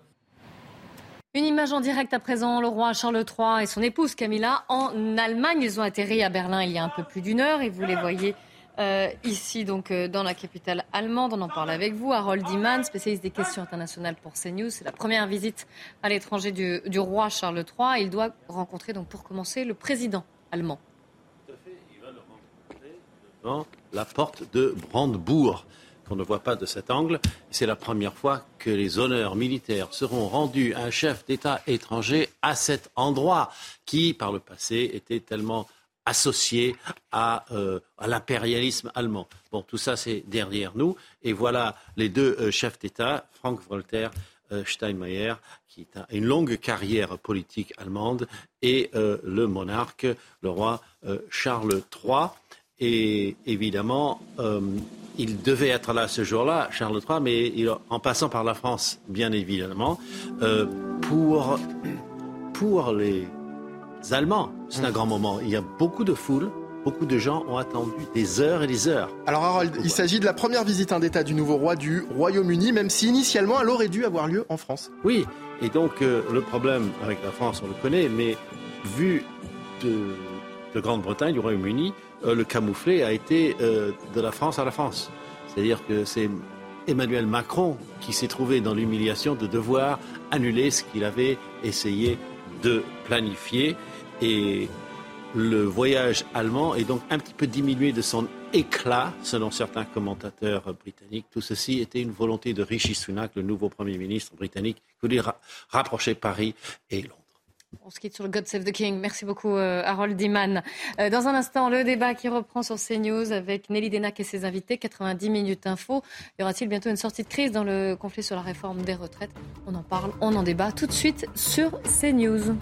Une image en direct à présent, le roi Charles III et son épouse Camilla en Allemagne. Ils ont atterri à Berlin il y a un peu plus d'une heure et vous les voyez euh, ici donc euh, dans la capitale allemande. On en parle avec vous. Harold Iman, spécialiste des questions internationales pour CNews. C'est la première visite à l'étranger du, roi Charles III. Il doit rencontrer donc pour commencer le président allemand. Il va le rencontrer devant la porte de Brandebourg qu'on ne voit pas de cet angle. C'est la première fois que les honneurs militaires seront rendus à un chef d'État étranger à cet endroit qui, par le passé, était tellement associé à, euh, à l'impérialisme allemand. Bon, tout ça, c'est derrière nous. Et voilà les deux euh, chefs d'État, Frank Voltaire, euh, Steinmeier, qui a une longue carrière politique allemande, et le monarque, le roi Charles III. Et évidemment, il devait être là ce jour-là, Charles III, mais en passant par la France, bien évidemment, pour, pour les Allemands, c'est un grand moment. Il y a beaucoup de foules. Beaucoup de gens ont attendu des heures et des heures. Alors Harold, il s'agit de la première visite d'État du nouveau roi du Royaume-Uni, même si initialement elle aurait dû avoir lieu en France. Oui, et donc euh, le problème avec la France, on le connaît, mais vu de, de Grande-Bretagne, du Royaume-Uni, euh, le camouflet a été euh, de la France à la France. C'est-à-dire que c'est Emmanuel Macron qui s'est trouvé dans l'humiliation de devoir annuler ce qu'il avait essayé de planifier. Et le voyage allemand est donc un petit peu diminué de son éclat, selon certains commentateurs britanniques. Tout ceci était une volonté de Rishi Sunak, le nouveau Premier ministre britannique, qui voulait ra rapprocher Paris et Londres. On se quitte sur le God Save the King. Merci beaucoup, euh, Harold Diman. Euh, dans un instant, le débat qui reprend sur CNews avec Nelly Denac et ses invités. 90 minutes info. Y aura-t-il bientôt une sortie de crise dans le conflit sur la réforme des retraites? On en parle, on en débat tout de suite sur CNews.